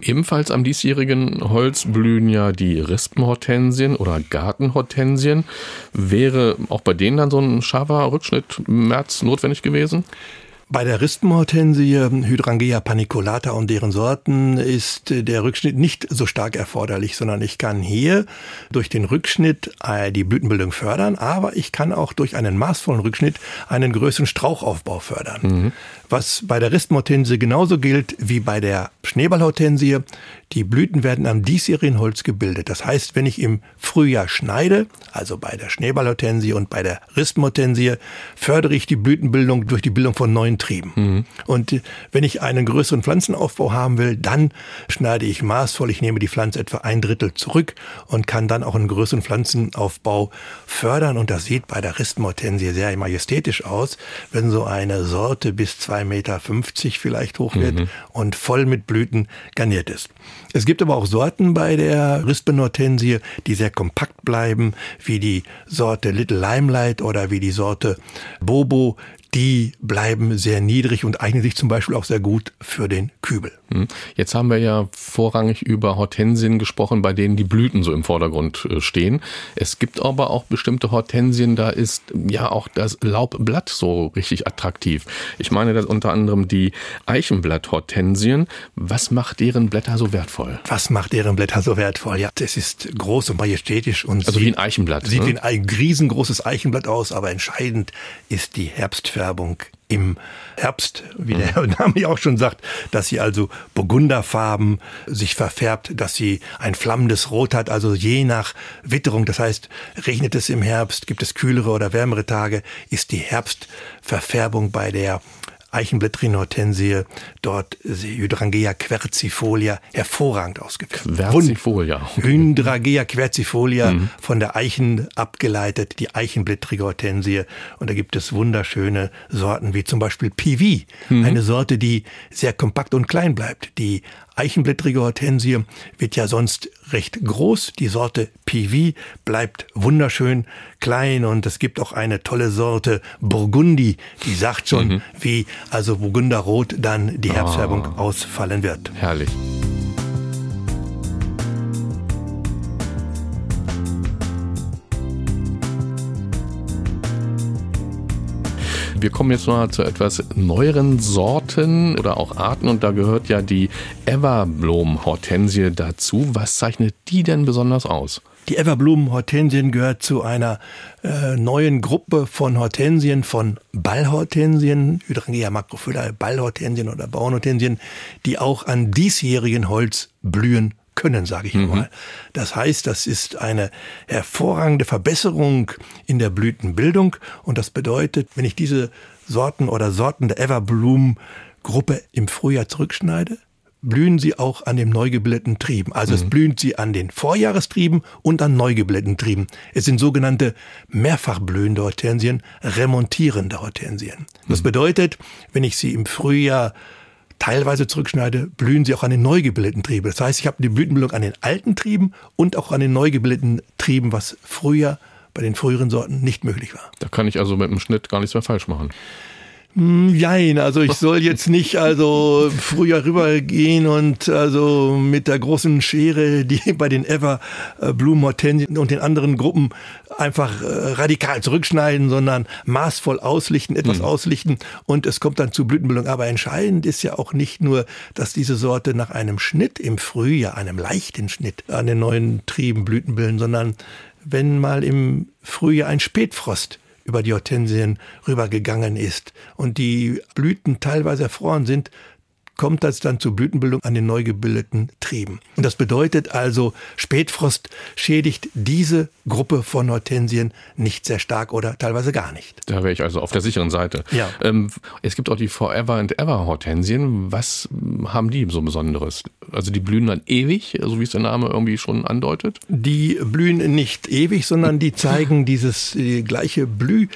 Ebenfalls am diesjährigen Holz blühen ja die Rispenhortensien oder Gartenhortensien. Wäre auch bei denen dann so ein scharfer Rückschnitt im März notwendig gewesen? Bei der Rispenhortensie, Hydrangea paniculata und deren Sorten ist der Rückschnitt nicht so stark erforderlich, sondern ich kann hier durch den Rückschnitt äh, die Blütenbildung fördern, aber ich kann auch durch einen maßvollen Rückschnitt einen größeren Strauchaufbau fördern. Mhm. Was bei der Rispenhortensie genauso gilt wie bei der Schneeballhortensie, die Blüten werden am diesjährigen Holz gebildet. Das heißt, wenn ich im Frühjahr schneide, also bei der Schneeballhortensie und bei der Rispenhortensie, fördere ich die Blütenbildung durch die Bildung von neuen Trieben. Mhm. Und wenn ich einen größeren Pflanzenaufbau haben will, dann schneide ich maßvoll. Ich nehme die Pflanze etwa ein Drittel zurück und kann dann auch einen größeren Pflanzenaufbau fördern. Und das sieht bei der Rispenhortensie sehr majestätisch aus, wenn so eine Sorte bis 2,50 Meter vielleicht hoch wird mhm. und voll mit Blüten garniert ist. Es gibt aber auch Sorten bei der Rispenhortensie, die sehr kompakt bleiben, wie die Sorte Little Limelight oder wie die Sorte Bobo, die bleiben sehr niedrig und eignen sich zum Beispiel auch sehr gut für den Kübel. Hm. Jetzt haben wir ja vorrangig über Hortensien gesprochen, bei denen die Blüten so im Vordergrund äh, stehen. Es gibt aber auch bestimmte Hortensien, da ist ja auch das Laubblatt so richtig attraktiv. Ich meine das unter anderem die Eichenblatthortensien. Was macht deren Blätter so wertvoll? Was macht deren Blätter so wertvoll? Ja, das ist groß und majestätisch und also sieht, wie ein Eichenblatt. Sieht ne? wie ein riesengroßes Eichenblatt aus, aber entscheidend ist die Herbstfärbung im Herbst, wie der mhm. Name ja auch schon sagt, dass sie also Burgunderfarben sich verfärbt, dass sie ein flammendes Rot hat, also je nach Witterung. Das heißt, regnet es im Herbst, gibt es kühlere oder wärmere Tage, ist die Herbstverfärbung bei der Eichenblättrin Hortensie, dort Hydrangea quercifolia, hervorragend ausgeführt. Quercifolia. Hydrangea quercifolia, mhm. von der Eichen abgeleitet, die Eichenblättrige Hortensie. Und da gibt es wunderschöne Sorten, wie zum Beispiel PV, mhm. eine Sorte, die sehr kompakt und klein bleibt, die Eichenblättrige Hortensie wird ja sonst recht groß. Die Sorte PV bleibt wunderschön klein und es gibt auch eine tolle Sorte Burgundi, die sagt schon, mhm. wie also Burgunderrot dann die Herbstfärbung oh. ausfallen wird. Herrlich. Wir kommen jetzt mal zu etwas neueren Sorten oder auch Arten und da gehört ja die Everbloom-Hortensie dazu. Was zeichnet die denn besonders aus? Die Everblumen-Hortensien gehört zu einer äh, neuen Gruppe von Hortensien, von Ballhortensien, Hydrangea macrophylla, Ballhortensien oder Bauernhortensien, die auch an diesjährigen Holz blühen können, sage ich mhm. mal. Das heißt, das ist eine hervorragende Verbesserung in der Blütenbildung und das bedeutet, wenn ich diese Sorten oder Sorten der Everbloom Gruppe im Frühjahr zurückschneide, blühen sie auch an dem neu gebildeten Trieben. Also mhm. es blühen sie an den Vorjahrestrieben und an neu gebildeten Trieben. Es sind sogenannte mehrfach blühende Hortensien, remontierende Hortensien. Das mhm. bedeutet, wenn ich sie im Frühjahr teilweise zurückschneide, blühen sie auch an den neu gebildeten Trieben. Das heißt, ich habe die Blütenbildung an den alten Trieben und auch an den neu gebildeten Trieben, was früher bei den früheren Sorten nicht möglich war. Da kann ich also mit dem Schnitt gar nichts mehr falsch machen. Hm, jein, also ich soll jetzt nicht also früher rübergehen und also mit der großen Schere, die bei den Ever äh, Bloom Hortensien und den anderen Gruppen einfach äh, radikal zurückschneiden, sondern maßvoll auslichten, etwas mhm. auslichten und es kommt dann zu Blütenbildung. Aber entscheidend ist ja auch nicht nur, dass diese Sorte nach einem Schnitt im Frühjahr, einem leichten Schnitt an den neuen Trieben Blüten bilden, sondern wenn mal im Frühjahr ein Spätfrost über die Hortensien rübergegangen ist. Und die Blüten teilweise erfroren sind, kommt das dann zur Blütenbildung an den neu gebildeten Trieben. Und das bedeutet also, Spätfrost schädigt diese Gruppe von Hortensien nicht sehr stark oder teilweise gar nicht. Da wäre ich also auf der sicheren Seite. Ja. Ähm, es gibt auch die Forever and Ever Hortensien. Was haben die so Besonderes? Also die blühen dann ewig, so wie es der Name irgendwie schon andeutet? Die blühen nicht ewig, sondern die zeigen dieses die gleiche Blühqualität,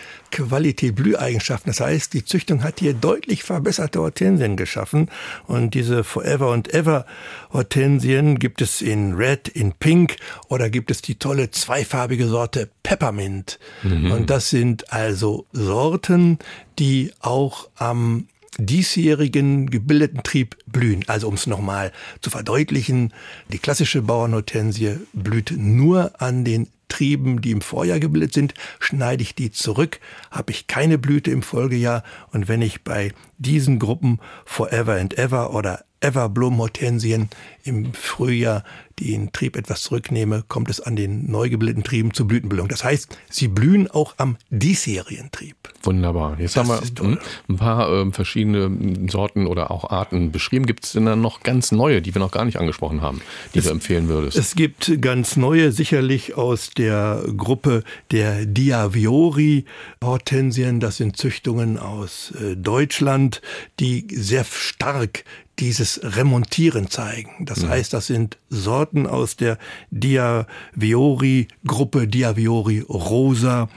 Blüheigenschaften. Das heißt, die Züchtung hat hier deutlich verbesserte Hortensien geschaffen. Und diese Forever and Ever Hortensien gibt es in Red, in Pink oder gibt es die tolle zweifarbige Sorte Peppermint. Mhm. Und das sind also Sorten, die auch am diesjährigen gebildeten Trieb blühen. Also um es nochmal zu verdeutlichen, die klassische Bauernhortensie blüht nur an den Trieben, die im Vorjahr gebildet sind, schneide ich die zurück, habe ich keine Blüte im Folgejahr und wenn ich bei diesen Gruppen Forever and Ever oder Everbloom Hortensien im Frühjahr den Trieb etwas zurücknehme, kommt es an den neu gebildeten Trieben zur Blütenbildung. Das heißt, sie blühen auch am Dieserientrieb. Wunderbar. Jetzt das haben wir hm, ein paar äh, verschiedene Sorten oder auch Arten beschrieben. Gibt es denn dann noch ganz neue, die wir noch gar nicht angesprochen haben, die es, du empfehlen würdest? Es gibt ganz neue, sicherlich aus der Gruppe der Diaviori Hortensien. Das sind Züchtungen aus äh, Deutschland, die sehr stark dieses Remontieren zeigen. Das mhm. heißt, das sind Sorten aus der Diaviori-Gruppe, Diaviori Rosa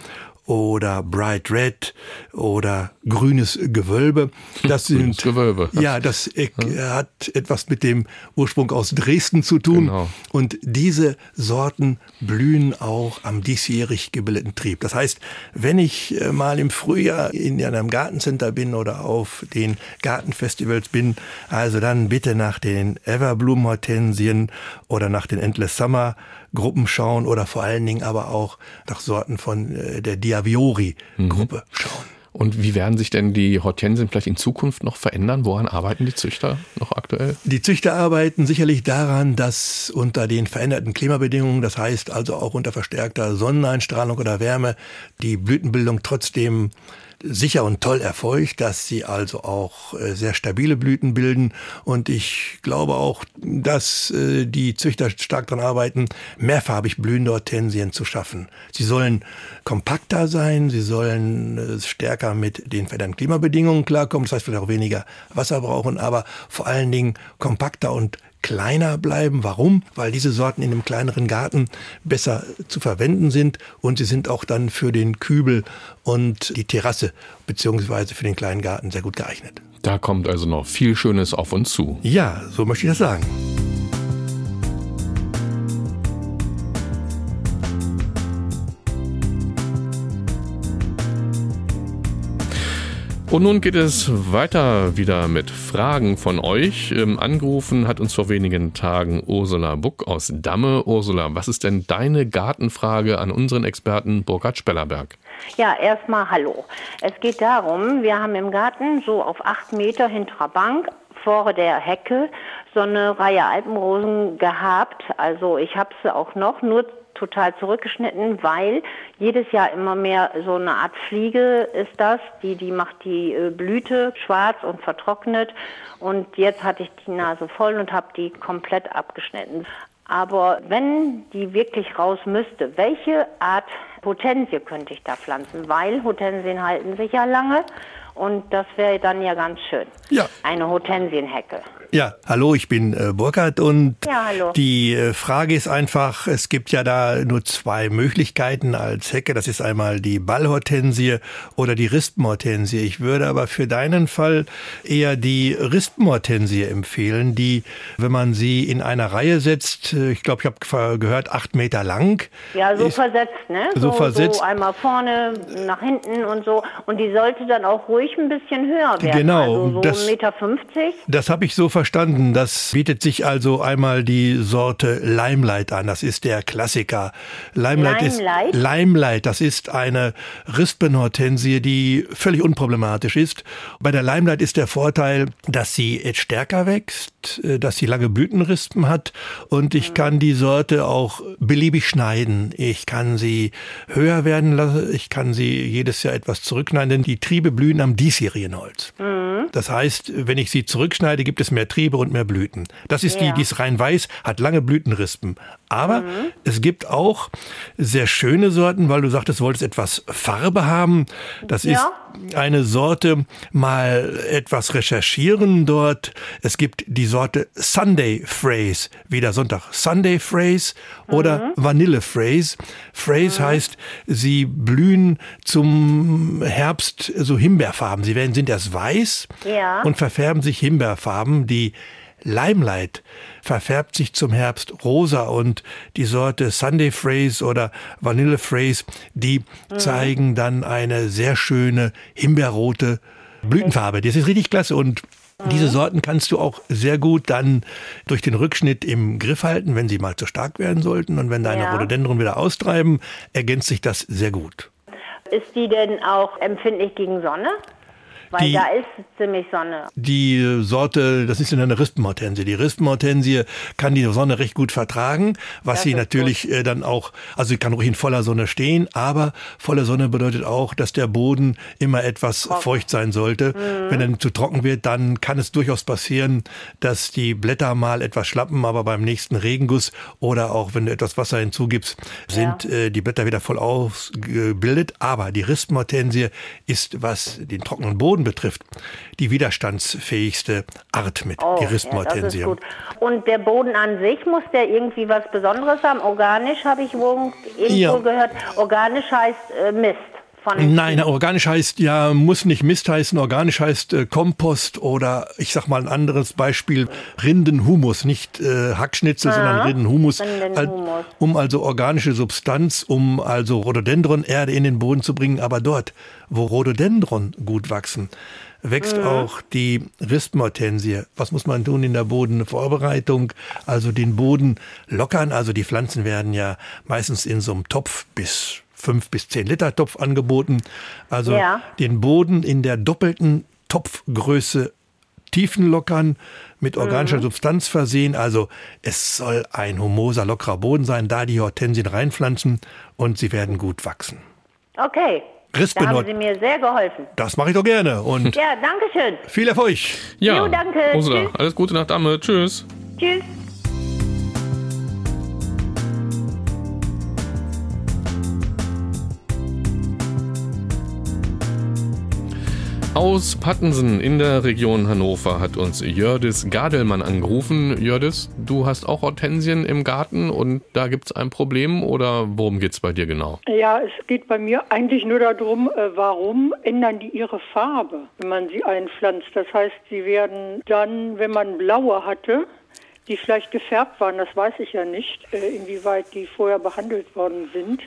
oder Bright Red oder grünes Gewölbe. Das sind Gewölbe. Ja, das hat etwas mit dem Ursprung aus Dresden zu tun. Genau. Und diese Sorten blühen auch am diesjährig gebildeten Trieb. Das heißt, wenn ich äh, mal im Frühjahr in einem Gartencenter bin oder auf den Gartenfestivals bin, also dann bitte nach den Everbloom Hortensien oder nach den Endless Summer Gruppen schauen oder vor allen Dingen aber auch nach Sorten von äh, der Diaviori-Gruppe mhm. schauen. Und wie werden sich denn die Hortensien vielleicht in Zukunft noch verändern? Woran arbeiten die Züchter noch aktuell? Die Züchter arbeiten sicherlich daran, dass unter den veränderten Klimabedingungen, das heißt also auch unter verstärkter Sonneneinstrahlung oder Wärme, die Blütenbildung trotzdem sicher und toll erfolgt, dass sie also auch äh, sehr stabile Blüten bilden. Und ich glaube auch, dass äh, die Züchter stark daran arbeiten, mehrfarbig blühende Hortensien zu schaffen. Sie sollen kompakter sein, sie sollen äh, stärker mit den veränderten Klimabedingungen klarkommen, das heißt vielleicht auch weniger Wasser brauchen, aber vor allen Dingen kompakter und kleiner bleiben. Warum? Weil diese Sorten in einem kleineren Garten besser zu verwenden sind und sie sind auch dann für den Kübel und die Terrasse beziehungsweise für den kleinen Garten sehr gut geeignet. Da kommt also noch viel Schönes auf uns zu. Ja, so möchte ich das sagen. Und nun geht es weiter wieder mit Fragen von euch. Ähm, angerufen hat uns vor wenigen Tagen Ursula Buck aus Damme. Ursula, was ist denn deine Gartenfrage an unseren Experten Burkhard Spellerberg? Ja, erstmal hallo. Es geht darum, wir haben im Garten so auf acht Meter hinterer Bank vor der Hecke so eine Reihe Alpenrosen gehabt. Also ich habe sie auch noch, nur total zurückgeschnitten, weil jedes Jahr immer mehr so eine Art Fliege ist das, die, die macht die äh, Blüte schwarz und vertrocknet. Und jetzt hatte ich die Nase voll und habe die komplett abgeschnitten. Aber wenn die wirklich raus müsste, welche Art Hortensie könnte ich da pflanzen? Weil Hortensien halten sich ja lange und das wäre dann ja ganz schön. Ja. Eine Hortensienhecke. Ja, hallo, ich bin äh, Burkhard und ja, die äh, Frage ist einfach, es gibt ja da nur zwei Möglichkeiten als Hecke. Das ist einmal die Ballhortensie oder die Rispenhortensie. Ich würde aber für deinen Fall eher die Rispenhortensie empfehlen, die, wenn man sie in einer Reihe setzt, äh, ich glaube, ich habe gehört, acht Meter lang. Ja, so versetzt, ne? So, so versetzt. So einmal vorne, nach hinten und so. Und die sollte dann auch ruhig ein bisschen höher werden. Genau, Also so das- 1,50 Meter. 50. Das habe ich so verstanden. Das bietet sich also einmal die Sorte Limelight an. Das ist der Klassiker. Limelight, Limelight? ist Limelight. Das ist eine Rispenhortensie, die völlig unproblematisch ist. Bei der Limelight ist der Vorteil, dass sie stärker wächst, äh, dass sie lange Blütenrispen hat und ich kann die Sorte auch beliebig schneiden. Ich kann sie höher werden lassen. Ich kann sie jedes Jahr etwas zurückschneiden, denn die Triebe blühen am Diesjährigenholz. Das heißt, wenn ich sie zurückschneide, gibt es mehr Triebe und mehr Blüten. Das ist die, Ja. die ist rein weiß, hat lange Blütenrispen. Aber es gibt auch sehr schöne Sorten, weil du sagtest, du wolltest etwas Farbe haben. Das Ja. ist eine Sorte, mal etwas recherchieren dort. Es gibt die Sorte Sunday Phrase, wieder Sonntag. Sunday Phrase oder Vanille Phrase. Phrase heißt, sie blühen zum Herbst so Himbeerfarben. Sie werden, sind erst weiß Ja. und verfärben sich Himbeerfarben. Die Limelight verfärbt sich zum Herbst rosa und die Sorte Sunday Phrase oder Vanille Phrase, die zeigen dann eine sehr schöne himbeerrote Blütenfarbe. Das ist richtig klasse und diese Sorten kannst du auch sehr gut dann durch den Rückschnitt im Griff halten, wenn sie mal zu stark werden sollten. Und wenn deine Ja. Rhododendron wieder austreiben, ergänzt sich das sehr gut. Ist die denn auch empfindlich gegen Sonne? Weil Die- da ist ziemlich Sonne. Die Sorte, das ist eine Rispenhortensie. Die Rispenhortensie kann die Sonne recht gut vertragen, was Das sie natürlich äh, dann auch, also sie kann ruhig in voller Sonne stehen, aber volle Sonne bedeutet auch, dass der Boden immer etwas feucht sein sollte. Mhm. Wenn er zu trocken wird, dann kann es durchaus passieren, dass die Blätter mal etwas schlappen, aber beim nächsten Regenguss oder auch wenn du etwas Wasser hinzugibst, sind äh, die Blätter wieder voll ausgebildet. Aber die Rispenhortensie ist, was den trockenen Boden betrifft, die widerstandsfähigste Art mit, Oh, die ja. Und der Boden an sich, muss der irgendwie was Besonderes haben? Organisch habe ich irgendwo Ja. gehört. Organisch heißt äh, Mist. Von Nein, organisch heißt ja, muss nicht Mist heißen. Organisch heißt äh, Kompost oder ich sag mal ein anderes Beispiel, Rindenhumus, nicht äh, Hackschnitzel, sondern Rindenhumus. Rindenhumus. Al- Um also organische Substanz, um also Rhododendron-Erde in den Boden zu bringen. Aber dort, wo Rhododendron gut wachsen, wächst auch die Rispenhortensie. Was muss man tun in der Bodenvorbereitung? Also den Boden lockern. Also die Pflanzen werden ja meistens in so einem Topf bis fünf bis zehn Liter Topf angeboten. Also Ja. den Boden in der doppelten Topfgröße tiefen lockern, mit organischer Substanz versehen. Also es soll ein humoser, lockerer Boden sein, da die Hortensien reinpflanzen und sie werden gut wachsen. Okay. Da Rispenhort- haben Sie mir sehr geholfen. Das mache ich doch gerne und Ja, danke schön. viel Erfolg. Ja, Jo, danke. Ursula, alles Gute nach Damme. Tschüss. Tschüss. Aus Pattensen in der Region Hannover hat uns Jördis Gadelmann angerufen. Jördis, du hast auch Hortensien im Garten und da gibt's ein Problem oder worum geht's bei dir genau? Ja, es geht bei mir eigentlich nur darum, äh, warum ändern die ihre Farbe, wenn man sie einpflanzt. Das heißt, sie werden dann, wenn man blaue hatte, die vielleicht gefärbt waren, das weiß ich ja nicht, äh, inwieweit die vorher behandelt worden sind.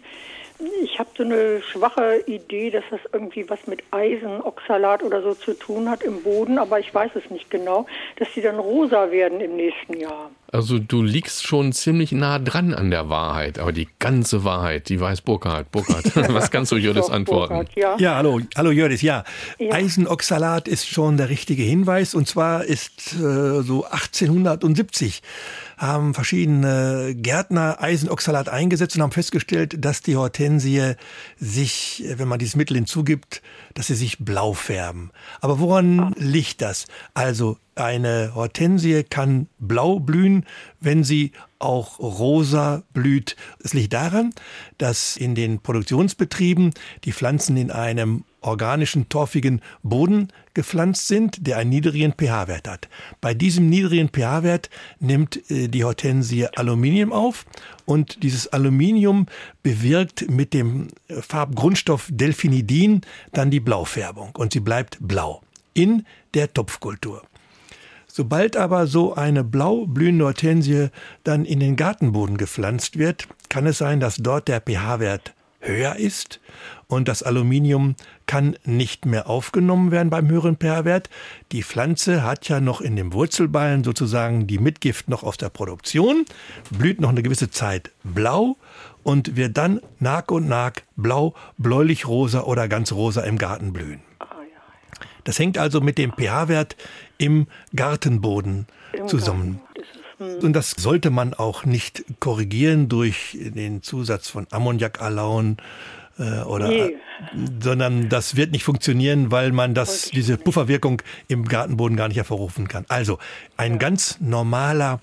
Ich habe so eine schwache Idee, dass das irgendwie was mit Eisenoxalat oder so zu tun hat im Boden, aber ich weiß es nicht genau, dass die dann rosa werden im nächsten Jahr. Also du liegst schon ziemlich nah dran an der Wahrheit, aber die ganze Wahrheit, die weiß Burkhard. Burkhard, was kannst du Jördis antworten? Burkhard, ja. Ja, hallo, hallo Jördis. Ja, Ja. Eisenoxalat ist schon der richtige Hinweis. Und zwar ist äh, so 1870 haben verschiedene Gärtner Eisenoxalat eingesetzt und haben festgestellt, dass die Hortensie sich, wenn man dieses Mittel hinzugibt, dass sie sich blau färben. Aber woran liegt das? Also eine Hortensie kann blau blühen, wenn sie auch rosa blüht. Es liegt daran, dass in den Produktionsbetrieben die Pflanzen in einem organischen, torfigen Boden gepflanzt sind, der einen niedrigen pH-Wert hat. Bei diesem niedrigen pH-Wert nimmt äh, die Hortensie Aluminium auf und dieses Aluminium bewirkt mit dem äh, Farbgrundstoff Delphinidin dann die Blaufärbung und sie bleibt blau in der Topfkultur. Sobald aber so eine blau blühende Hortensie dann in den Gartenboden gepflanzt wird, kann es sein, dass dort der pH-Wert höher ist und das Aluminium kann nicht mehr aufgenommen werden beim höheren pH-Wert. Die Pflanze hat ja noch in dem Wurzelballen sozusagen die Mitgift noch aus der Produktion, blüht noch eine gewisse Zeit blau und wird dann nach und nach blau, bläulich rosa oder ganz rosa im Garten blühen. Das hängt also mit dem pH-Wert im Gartenboden zusammen. Und das sollte man auch nicht korrigieren durch den Zusatz von Ammoniakalaun äh, oder, nee. sondern das wird nicht funktionieren, weil man das, diese Pufferwirkung im Gartenboden gar nicht hervorrufen kann. Also ein ja. ganz normaler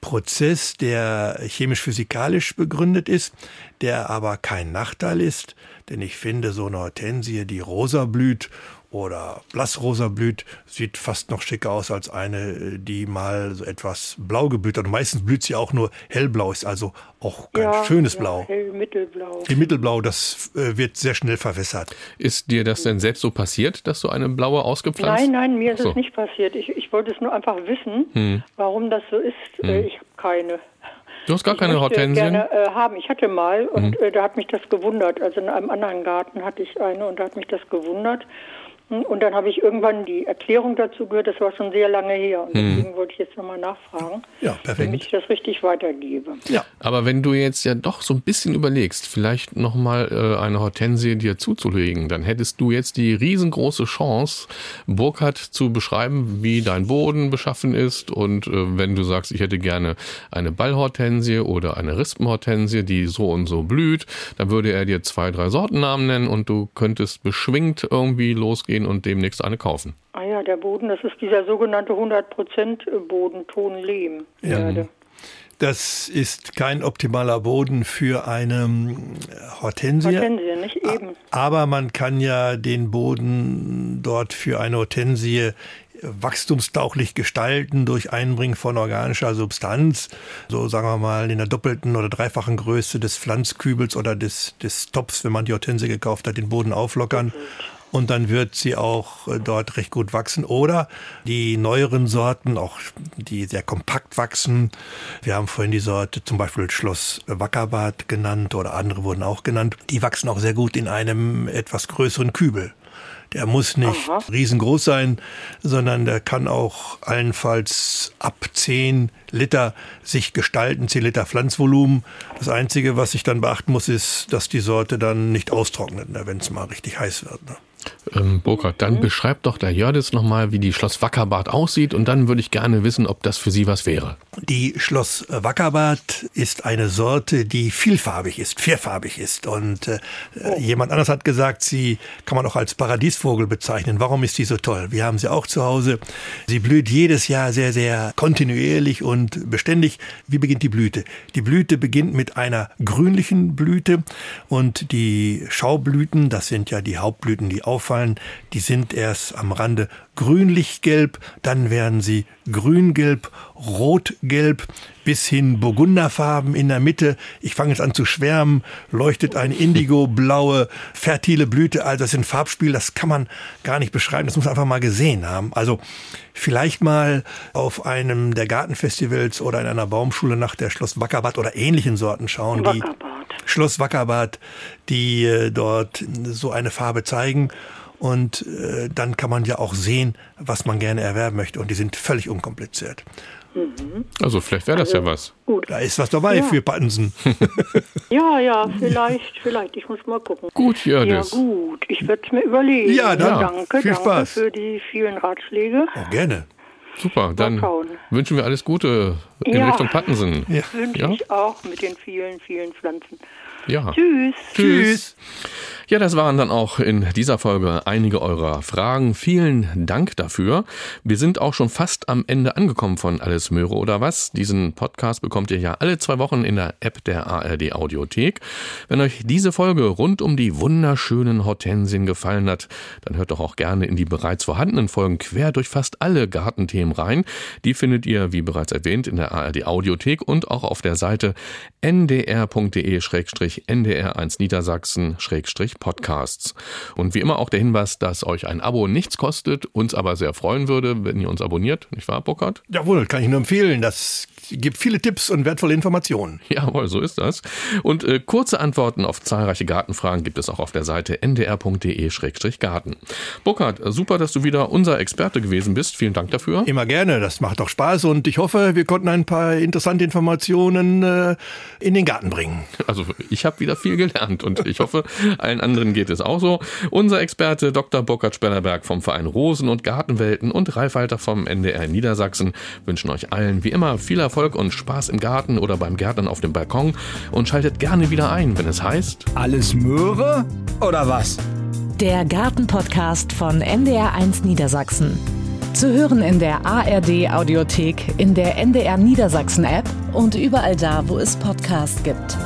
Prozess, der chemisch-physikalisch begründet ist, der aber kein Nachteil ist, denn ich finde so eine Hortensie, die rosa blüht oder blassrosa blüht, sieht fast noch schicker aus als eine, die mal so etwas blau geblüht hat. Und meistens blüht sie auch nur hellblau, ist also auch kein ja, schönes ja, Blau. Hell, mittelblau. Die Mittelblau, das äh, wird sehr schnell verwässert. Ist dir das denn selbst so passiert, dass du eine blaue ausgepflanzt? Nein, nein, mir ist so. es nicht passiert. Ich, ich wollte es nur einfach wissen, hm. warum das so ist. Hm. Äh, ich habe keine. Du hast gar ich keine Hortensien? gerne äh, haben. Ich hatte mal und mhm. äh, da hat mich das gewundert. Also in einem anderen Garten hatte ich eine und da hat mich das gewundert. Und dann habe ich irgendwann die Erklärung dazu gehört, das war schon sehr lange her. Und hm. deswegen wollte ich jetzt nochmal nachfragen, ja, perfekt. damit ich das richtig weitergebe. Ja, aber wenn du jetzt ja doch so ein bisschen überlegst, vielleicht nochmal äh, eine Hortensie dir zuzulegen, dann hättest du jetzt die riesengroße Chance, Burkhardt zu beschreiben, wie dein Boden beschaffen ist. Und äh, wenn du sagst, ich hätte gerne eine Ballhortensie oder eine Rispenhortensie, die so und so blüht, dann würde er dir zwei, drei Sortennamen nennen und du könntest beschwingt irgendwie losgehen gehen und demnächst eine kaufen. Ah ja, der Boden, das ist dieser sogenannte 100% Boden, Tonlehm. Ja. Das ist kein optimaler Boden für eine hm, Hortensie. Hortensie, nicht eben. Aber man kann ja den Boden dort für eine Hortensie wachstumstauchlich gestalten durch Einbringen von organischer Substanz, so sagen wir mal in der doppelten oder dreifachen Größe des Pflanzkübels oder des, des Tops, wenn man die Hortensie gekauft hat, den Boden auflockern und dann wird sie auch äh, dort recht gut wachsen. Oder die neueren Sorten, auch die sehr kompakt wachsen. Wir haben vorhin die Sorte zum Beispiel Schloss Wackerbad genannt oder andere wurden auch genannt. Die wachsen auch sehr gut in einem etwas größeren Kübel. Der muss nicht Aha. riesengroß sein, sondern der kann auch allenfalls ab 10 Liter sich gestalten, 10 Liter Pflanzvolumen. Das Einzige, was ich dann beachten muss, ist, dass die Sorte dann nicht austrocknet, ne, wenn es mal richtig heiß wird. Ähm, Burkhard, dann mhm. beschreibt doch der Jördis nochmal, wie die Schloss Wackerbad aussieht und dann würde ich gerne wissen, ob das für Sie was wäre. Die Schloss Wackerbad ist eine Sorte, die vielfarbig ist, vierfarbig ist und äh, oh. jemand anders hat gesagt, sie kann man auch als Paradiesvogel bezeichnen. Warum ist die so toll? Wir haben sie auch zu Hause. Sie blüht jedes Jahr sehr, sehr kontinuierlich und beständig. Wie beginnt die Blüte? Die Blüte beginnt mit einer grünlichen Blüte und die Schaublüten, das sind ja die Hauptblüten, die auffallen, die sind erst am Rande grünlich-gelb, dann werden sie grün-gelb, rot-gelb bis hin burgunderfarben in der Mitte. Ich fange jetzt an zu schwärmen, leuchtet eine indigo-blaue, fertile Blüte. Also das ist ein Farbspiel, das kann man gar nicht beschreiben, das muss man einfach mal gesehen haben. Also vielleicht mal auf einem der Gartenfestivals oder in einer Baumschule nach der Schloss Wackerbad oder ähnlichen Sorten schauen, die Schloss Wackerbad, die äh, dort so eine Farbe zeigen. Und äh, dann kann man ja auch sehen, was man gerne erwerben möchte. Und die sind völlig unkompliziert. Mhm. Also vielleicht wäre das also, ja was. Gut. Da ist was dabei ja. für Pattensen. ja, ja, vielleicht, vielleicht. Ich muss mal gucken. Gut, ja, Ja, gut. Ich werde es mir überlegen. Ja, dann. Ja. Danke, Viel danke Spaß. für die vielen Ratschläge. Oh, gerne. Super, dann wünschen wir alles Gute in ja, Richtung Pattensen. Ja. Wünsche ich auch mit den vielen, vielen Pflanzen. Ja. Tschüss. Tschüss. Ja, das waren dann auch in dieser Folge einige eurer Fragen. Vielen Dank dafür. Wir sind auch schon fast am Ende angekommen von Alles Möhre oder was. Diesen Podcast bekommt ihr ja alle zwei Wochen in der App der ARD Audiothek. Wenn euch diese Folge rund um die wunderschönen Hortensien gefallen hat, dann hört doch auch gerne in die bereits vorhandenen Folgen quer durch fast alle Gartenthemen rein. Die findet ihr, wie bereits erwähnt, in der ARD Audiothek und auch auf der Seite ndr.de-ndr1niedersachsen- Podcasts. Und wie immer auch der Hinweis, dass euch ein Abo nichts kostet, uns aber sehr freuen würde, wenn ihr uns abonniert, nicht wahr, Burkhard? Jawohl, kann ich nur empfehlen. Das gibt viele Tipps und wertvolle Informationen. Jawohl, so ist das. Und äh, kurze Antworten auf zahlreiche Gartenfragen gibt es auch auf der Seite ndr.de-garten. Burkhard, super, dass du wieder unser Experte gewesen bist. Vielen Dank dafür. Immer gerne, das macht doch Spaß und ich hoffe, wir konnten ein paar interessante Informationen äh, in den Garten bringen. Also ich habe wieder viel gelernt und ich hoffe, allen anderen geht es auch so. Unser Experte Dr. Burkhard Spellerberg vom Verein Rosen und Gartenwelten und Ralf Walter vom NDR Niedersachsen wünschen euch allen wie immer viel Erfolg und Spaß im Garten oder beim Gärtnern auf dem Balkon und schaltet gerne wieder ein, wenn es heißt Alles Möhre oder was? Der Gartenpodcast von NDR1 Niedersachsen. Zu hören in der ARD Audiothek, in der NDR Niedersachsen App und überall da, wo es Podcasts gibt.